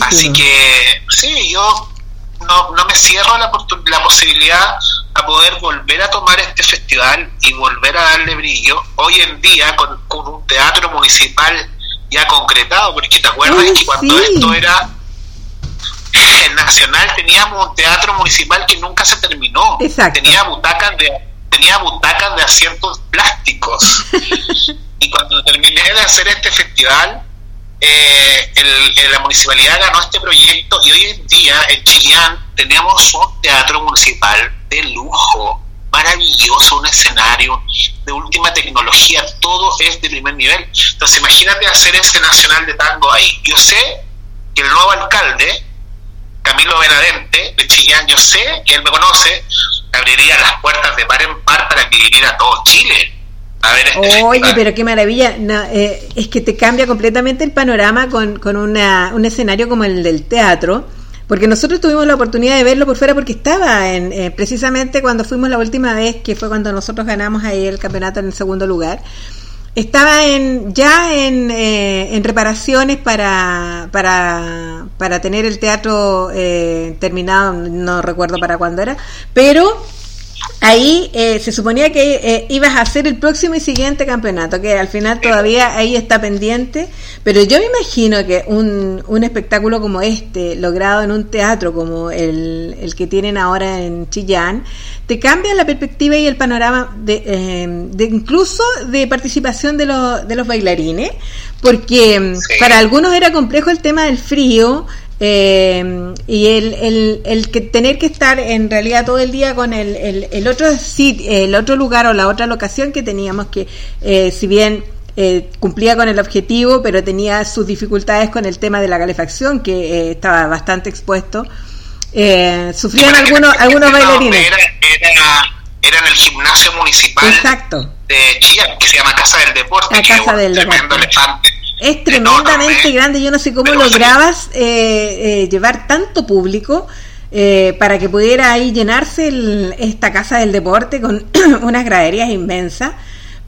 Así que sí, yo no, no me cierro la, la posibilidad a poder volver a tomar este festival y volver a darle brillo hoy en día con, un teatro municipal ya concretado, porque te acuerdas que cuando esto era el Nacional teníamos un teatro municipal que nunca se terminó. Tenía butacas de tenía butacas de asientos plásticos. y cuando terminé de hacer este festival, eh, el, la municipalidad ganó este proyecto y hoy en día en Chillán tenemos un teatro municipal de lujo, maravilloso, un escenario de última tecnología, todo es de primer nivel. Entonces imagínate hacer ese nacional de tango ahí. Yo sé que el nuevo alcalde, Camilo Benavente, de Chillán, yo sé que él me conoce, abriría las puertas de par en par para que viniera todo Chile Oye, pero qué maravilla. Eh, es que te cambia completamente el panorama con, con una, un escenario como el del teatro. Porque nosotros tuvimos la oportunidad de verlo por fuera porque estaba en, eh, precisamente cuando fuimos la última vez, que fue cuando nosotros ganamos ahí el campeonato en el segundo lugar. Estaba en, ya en, eh, en reparaciones para, para, para tener el teatro terminado, no recuerdo para cuándo era, pero ahí eh, se suponía que eh, ibas a hacer el próximo y siguiente campeonato, que al final todavía ahí está pendiente, pero yo me imagino que un, un espectáculo como este, logrado en un teatro como el, el que tienen ahora en Chillán, te cambia la perspectiva y el panorama de, eh, de incluso de participación de, los de los bailarines, porque para algunos era complejo el tema del frío, eh, y el, el, el, que tener que estar en realidad todo el día con el, el, otro el otro lugar o la otra locación que teníamos que eh, si bien eh, cumplía con el objetivo pero tenía sus dificultades con el tema de la calefacción que estaba bastante expuesto sufrían algunos algunos bailarines. era, era, en el gimnasio municipal Exacto. de Chía que se llama Casa del Deporte la Casa del Deporte. elefante es tremendamente grande. Yo no sé cómo lograbas eh, eh, llevar tanto público eh, para que pudiera ahí llenarse esta casa del deporte con unas graderías inmensas.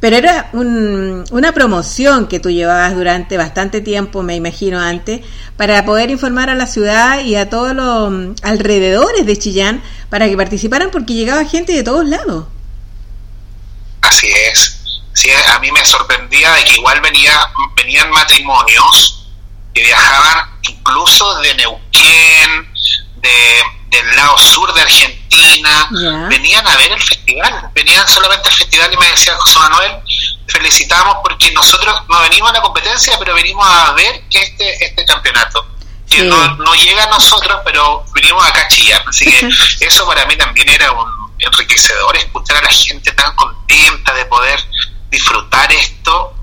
Pero era una promoción que tú llevabas durante bastante tiempo, me imagino antes, para poder informar a la ciudad y a todos los alrededores de Chillán para que participaran porque llegaba gente de todos lados. Así es sí, a mí me sorprendía de que igual venía, venían matrimonios que viajaban incluso de Neuquén, de, del lado sur de Argentina, venían a ver el festival, venían solamente al festival y me decía José Manuel, felicitamos porque nosotros no venimos a la competencia, pero venimos a ver este, este campeonato. Que no, no llega a nosotros, pero venimos acá a chillar. Así que eso para mí también era un enriquecedor, escuchar a la gente tan contenta de poder disfrutar esto.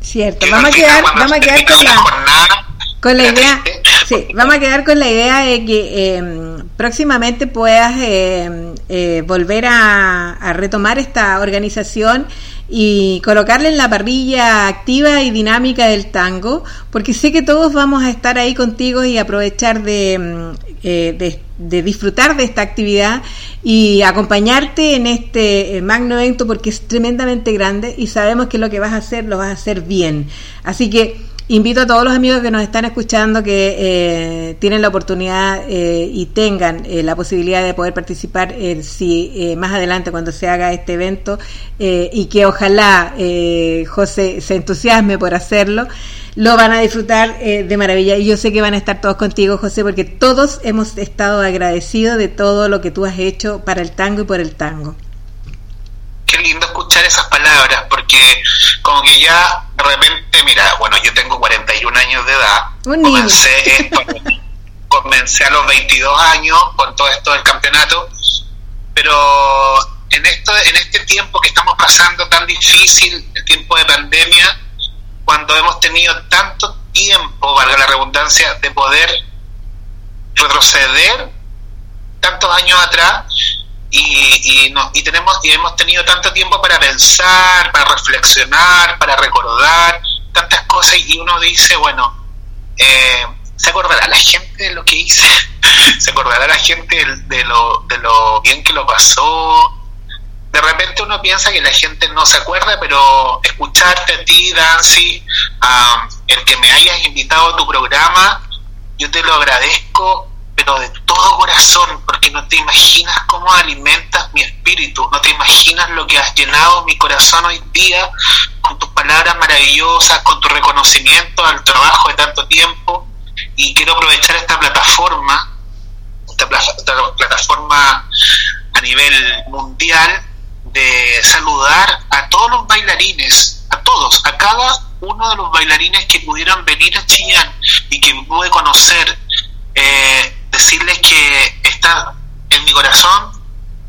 Cierto, vamos a quedar, vamos a quedar con la, con la idea, Sí, vamos a quedar con la idea de que em, próximamente puedas em, eh, volver a, retomar esta organización y colocarle en la parrilla activa y dinámica del tango, porque sé que todos vamos a estar ahí contigo y aprovechar de, em, eh, de, disfrutar de esta actividad y acompañarte en este eh, magno evento porque es tremendamente grande y sabemos que lo que vas a hacer lo vas a hacer bien. Así que Invito a todos los amigos que nos están escuchando que eh, tienen la oportunidad eh, y tengan eh, la posibilidad de poder participar si más adelante cuando se haga este evento y que ojalá José se entusiasme por hacerlo, lo van a disfrutar de maravilla. Y yo sé que van a estar todos contigo José porque todos hemos estado agradecidos de todo lo que tú has hecho para el tango y por el tango qué lindo escuchar esas palabras, porque como que ya de repente, mira, bueno, yo tengo 41 años de edad, comencé esto, comencé a los 22 años con todo esto del campeonato, pero en esto, en este tiempo que estamos pasando tan difícil, el tiempo de pandemia, cuando hemos tenido tanto tiempo, valga la redundancia, de poder retroceder tantos años atrás, y, y, no, y tenemos y hemos tenido tanto tiempo para pensar, para reflexionar, para recordar tantas cosas y uno dice, bueno, eh, ¿se acordará la gente de lo que hice? ¿Se acordará la gente de lo, de lo bien que lo pasó? De repente uno piensa que la gente no se acuerda, pero escucharte a ti, Dancy, el que me hayas invitado a tu programa, yo te lo agradezco pero de todo corazón, porque no te imaginas cómo alimentas mi espíritu, no te imaginas lo que has llenado mi corazón hoy día con tus palabras maravillosas, con tu reconocimiento al trabajo de tanto tiempo. Y quiero aprovechar esta plataforma, esta, plataforma a nivel mundial, de saludar a todos los bailarines, a todos, a cada uno de los bailarines que pudieron venir a Chillán y que pude conocer. Eh, decirles que está en mi corazón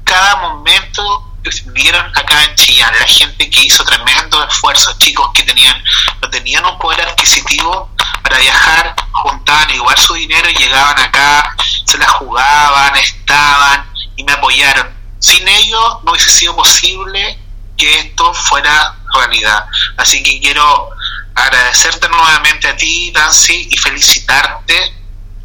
cada momento que vivieron acá en Chillán, la gente que hizo tremendo esfuerzo, chicos que tenían, no tenían un poder adquisitivo para viajar, juntaban igual su dinero y llegaban acá, se la jugaban, estaban y me apoyaron. Sin ellos no hubiese sido posible que esto fuera realidad. Así que quiero agradecerte nuevamente a ti, Dancy, y felicitarte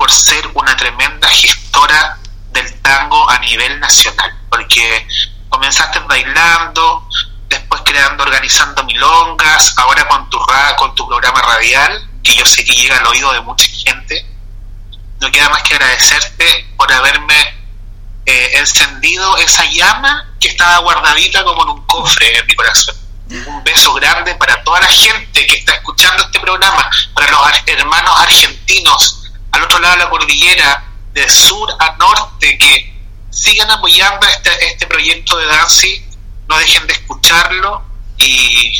por ser una tremenda gestora del tango a nivel nacional, porque comenzaste bailando, después creando, organizando milongas, ahora con tu, con tu programa radial, que yo sé que llega al oído de mucha gente. No queda más que agradecerte por haberme eh, encendido esa llama que estaba guardadita como en un cofre en mi corazón. Un beso grande para toda la gente que está escuchando este programa, para los hermanos argentinos al otro lado de la cordillera, de sur a norte, que sigan apoyando este, este proyecto de Dancy, no dejen de escucharlo y,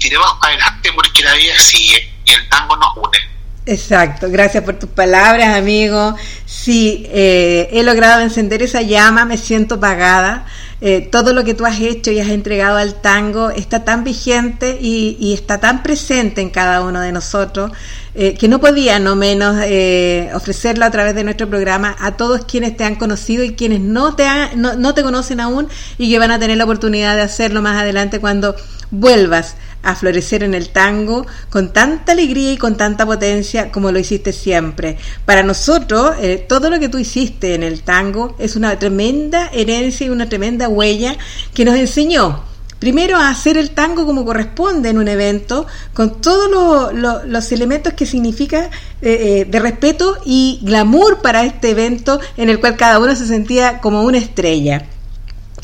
tiremos adelante porque la vida sigue y el tango nos une. Exacto, gracias por tus palabras, amigo. Sí, eh, he logrado encender esa llama, me siento pagada. Eh, todo lo que tú has hecho y has entregado al tango está tan vigente y está tan presente en cada uno de nosotros eh, que no podía no menos eh, ofrecerlo a través de nuestro programa a todos quienes te han conocido y quienes no te, no, no te conocen aún y que van a tener la oportunidad de hacerlo más adelante cuando vuelvas a florecer en el tango con tanta alegría y con tanta potencia como lo hiciste siempre. Para nosotros, eh, todo lo que tú hiciste en el tango es una tremenda herencia y una tremenda huella que nos enseñó primero a hacer el tango como corresponde en un evento, con todos los elementos que significa eh, eh, de respeto y glamour para este evento en el cual cada uno se sentía como una estrella.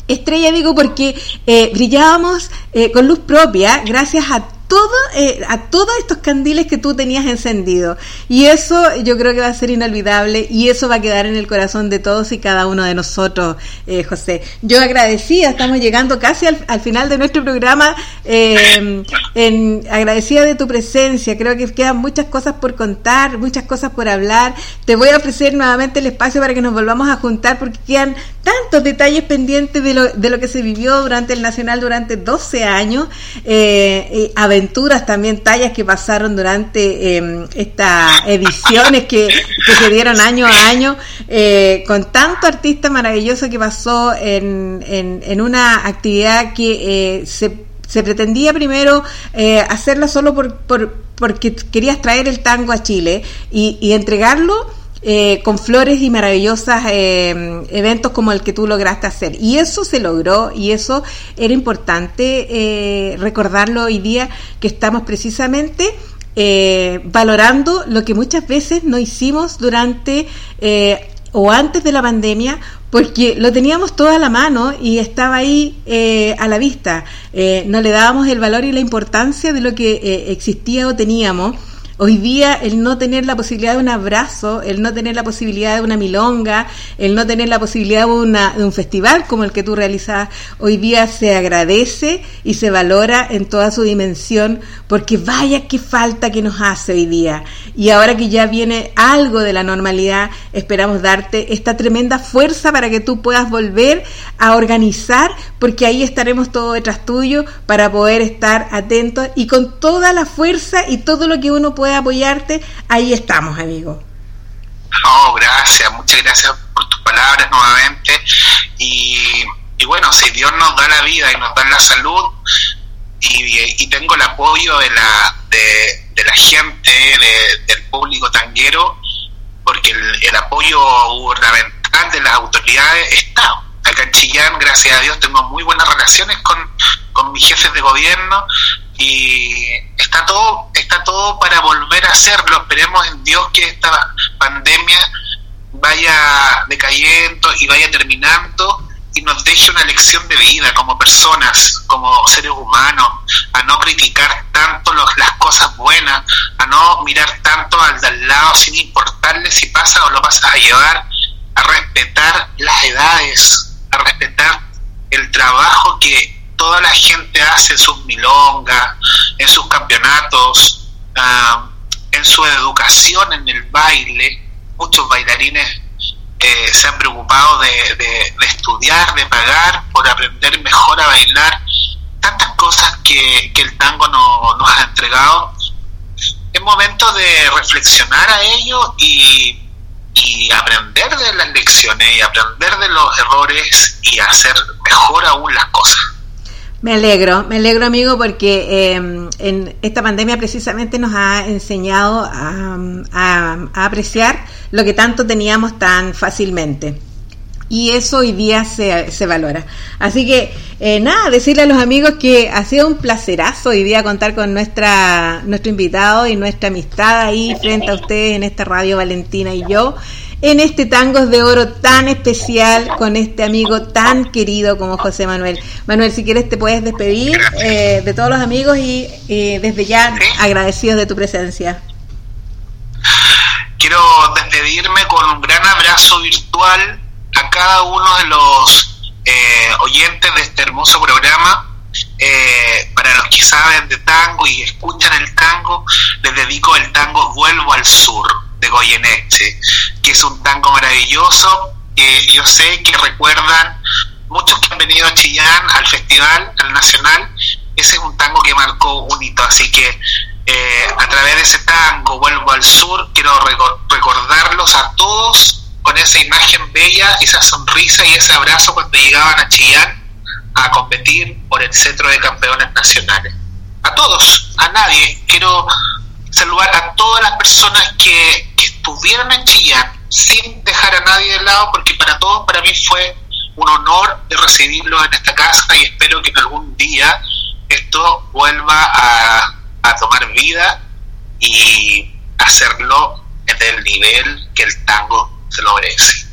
Estrella digo porque eh, brillábamos con luz propia gracias a todo, eh, a todos estos candiles que tú tenías encendido. Y eso yo creo que va a ser inolvidable y eso va a quedar en el corazón de todos y cada uno de nosotros, eh, José. Yo agradecida, estamos llegando casi al, final de nuestro programa. Eh, agradecida de tu presencia. Creo que quedan muchas cosas por contar, muchas cosas por hablar. Te voy a ofrecer nuevamente el espacio para que nos volvamos a juntar porque quedan tantos detalles pendientes de lo, de lo que se vivió durante el Nacional durante 12 años. Eh, aventuras también, tallas que pasaron durante em, estas ediciones que, que, se dieron año a año, eh, con tanto artista maravilloso que pasó en, en, en una actividad que eh, se se pretendía primero eh, hacerla solo por, por, porque querías traer el tango a Chile y, y entregarlo eh, con flores y maravillosas eh, eventos como el que tú lograste hacer. Y eso se logró y eso era importante eh, recordarlo hoy día que estamos precisamente eh, valorando lo que muchas veces no hicimos durante o antes de la pandemia porque lo teníamos todo a la mano y estaba ahí eh, a la vista. Eh, no le dábamos el valor y la importancia de lo que eh, existía o teníamos Hoy día el no tener la posibilidad de un abrazo, el no tener la posibilidad de una milonga, el no tener la posibilidad de, una, un festival como el que tú realizas, hoy día se agradece y se valora en toda su dimensión porque vaya qué falta que nos hace hoy día. Y ahora que ya viene algo de la normalidad, esperamos darte esta tremenda fuerza para que tú puedas volver a organizar porque ahí estaremos todos detrás tuyo para poder estar atentos y con toda la fuerza y todo lo que uno pueda apoyarte, ahí estamos, amigo. Oh, gracias, muchas gracias por tus palabras nuevamente. Y, bueno, si Dios nos da la vida y nos da la salud, y, tengo el apoyo de la, de, la gente, del público tanguero, porque el, apoyo gubernamental de las autoridades está. Acá en Chillán, gracias a Dios, tengo muy buenas relaciones con, con mis jefes de gobierno y está todo está todo para volver a hacerlo. Esperemos en Dios que esta pandemia vaya decayendo y vaya terminando y nos deje una lección de vida como personas, como seres humanos, a no criticar tanto las cosas buenas, a no mirar tanto al de lado sin importarle si pasa o lo vas a llevar, a respetar las edades, a respetar el trabajo que toda la gente hace sus milongas, en sus campeonatos, ah, en su educación en el baile. Muchos bailarines eh, se han preocupado de, estudiar, de pagar por aprender mejor a bailar. Tantas cosas que, el tango nos ha entregado. Es momento de reflexionar a ello y, y aprender de las lecciones y aprender de los errores y hacer mejor aún las cosas. Me alegro, me alegro amigo porque em, en esta pandemia precisamente nos ha enseñado a, apreciar lo que tanto teníamos tan fácilmente. Y eso hoy día se, se valora. Así que eh, nada, decirle a los amigos que ha sido un placerazo hoy día contar con nuestra, nuestro invitado y nuestra amistad ahí frente a ustedes en esta radio Valentina y yo en este Tangos de Oro tan especial con este amigo tan querido como José Manuel. Manuel, si quieres te puedes despedir eh, de todos los amigos y desde ya agradecidos de tu presencia. Quiero despedirme con un gran abrazo virtual a cada uno de los eh, oyentes de este hermoso programa. Eh, para los que saben de tango y escuchan el tango, les dedico el tango Vuelvo al Sur de Goyeneche, que es un tango maravilloso que yo sé que recuerdan muchos que han venido a Chillán al festival, al nacional, ese es un tango que marcó un hito, así que eh, a través de ese tango vuelvo al sur, quiero recordarlos a todos con esa imagen bella, esa sonrisa y ese abrazo cuando llegaban a Chillán a competir por el centro de campeones nacionales. A todos, a nadie, quiero saludar a todas las personas que, estuvieron en Chillán sin dejar a nadie de lado, porque para todos, para mí fue un honor de recibirlos en esta casa y espero que en algún día esto vuelva a, a tomar vida y hacerlo desde el nivel que el tango se lo merece.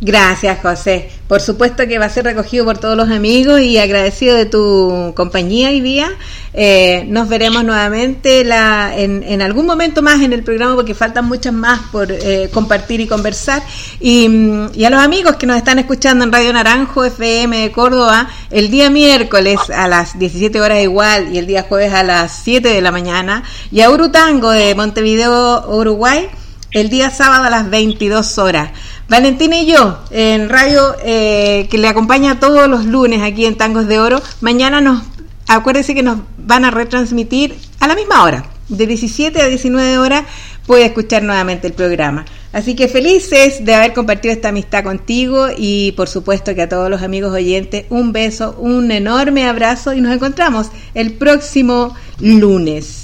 Gracias, José. Por supuesto que va a ser recogido por todos los amigos y agradecido de tu compañía hoy día. Eh, nos veremos nuevamente la, en, algún momento más en el programa porque faltan muchas más por eh, compartir y conversar. Y, y, a los amigos que nos están escuchando en Radio Naranjo FM de Córdoba, el día miércoles a las 17 horas igual y el día jueves a las 7 de la mañana. Y a Urutango de Montevideo, Uruguay, el día sábado a las 22 horas. Valentina y yo, en radio eh, que le acompaña todos los lunes aquí en Tangos de Oro, mañana nos, acuérdese que nos van a retransmitir a la misma hora, de 17 a 19 horas, puede escuchar nuevamente el programa. Así que felices de haber compartido esta amistad contigo y por supuesto que a todos los amigos oyentes un beso, un enorme abrazo y nos encontramos el próximo lunes.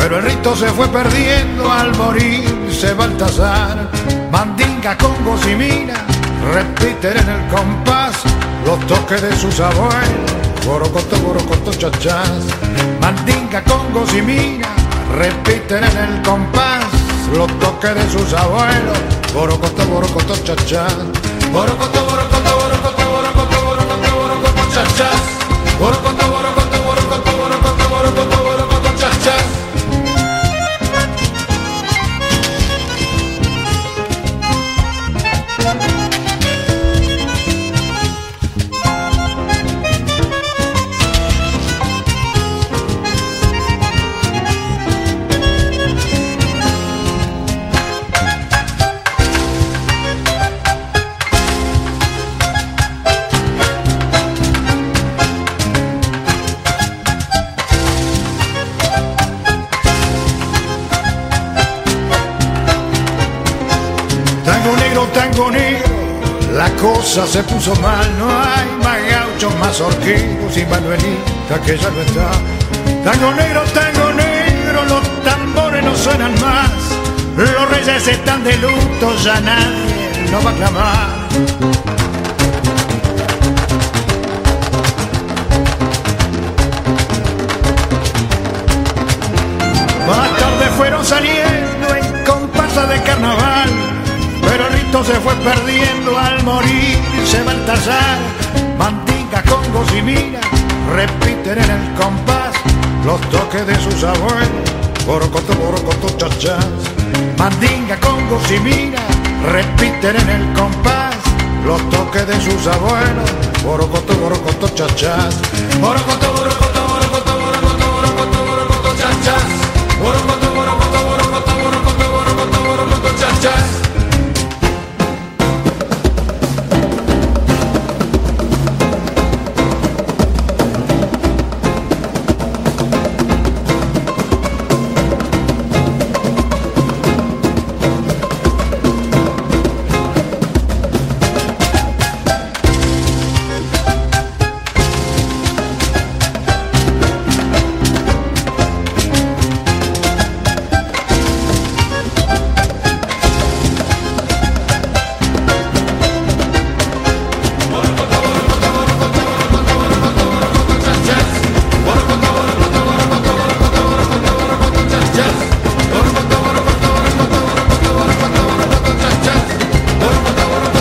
pero el rito se fue perdiendo al morirse Baltasar. Mandinga, congos y mina repiten en el compás los toques de sus abuelos. Borocoto, borocoto, chachás. Mandinga, congos y mina repiten en el compás los toques de sus abuelos. Borocoto, borocoto, chachás. Borocoto, borocoto, borocoto, borocoto, borocoto, borocoto, chachás. Borocoto, borocoto, cosa se puso mal, no hay más gauchos, más horquillos y Manuelita que ya no está. Tango negro, tango negro, los tambores no suenan más, los reyes están de luto, ya nadie no va a clamar. Más tarde fueron saliendo en comparsa de carnaval se fue perdiendo al morir se Baltasar. Mantica, congos y repiten en el compás los toques de sus abuelos. Borocoto, borocoto, chachas. Mandinga, congos y mina repiten en el compás los toques de sus abuelos. Borocoto, borocoto, chachas. Borocoto,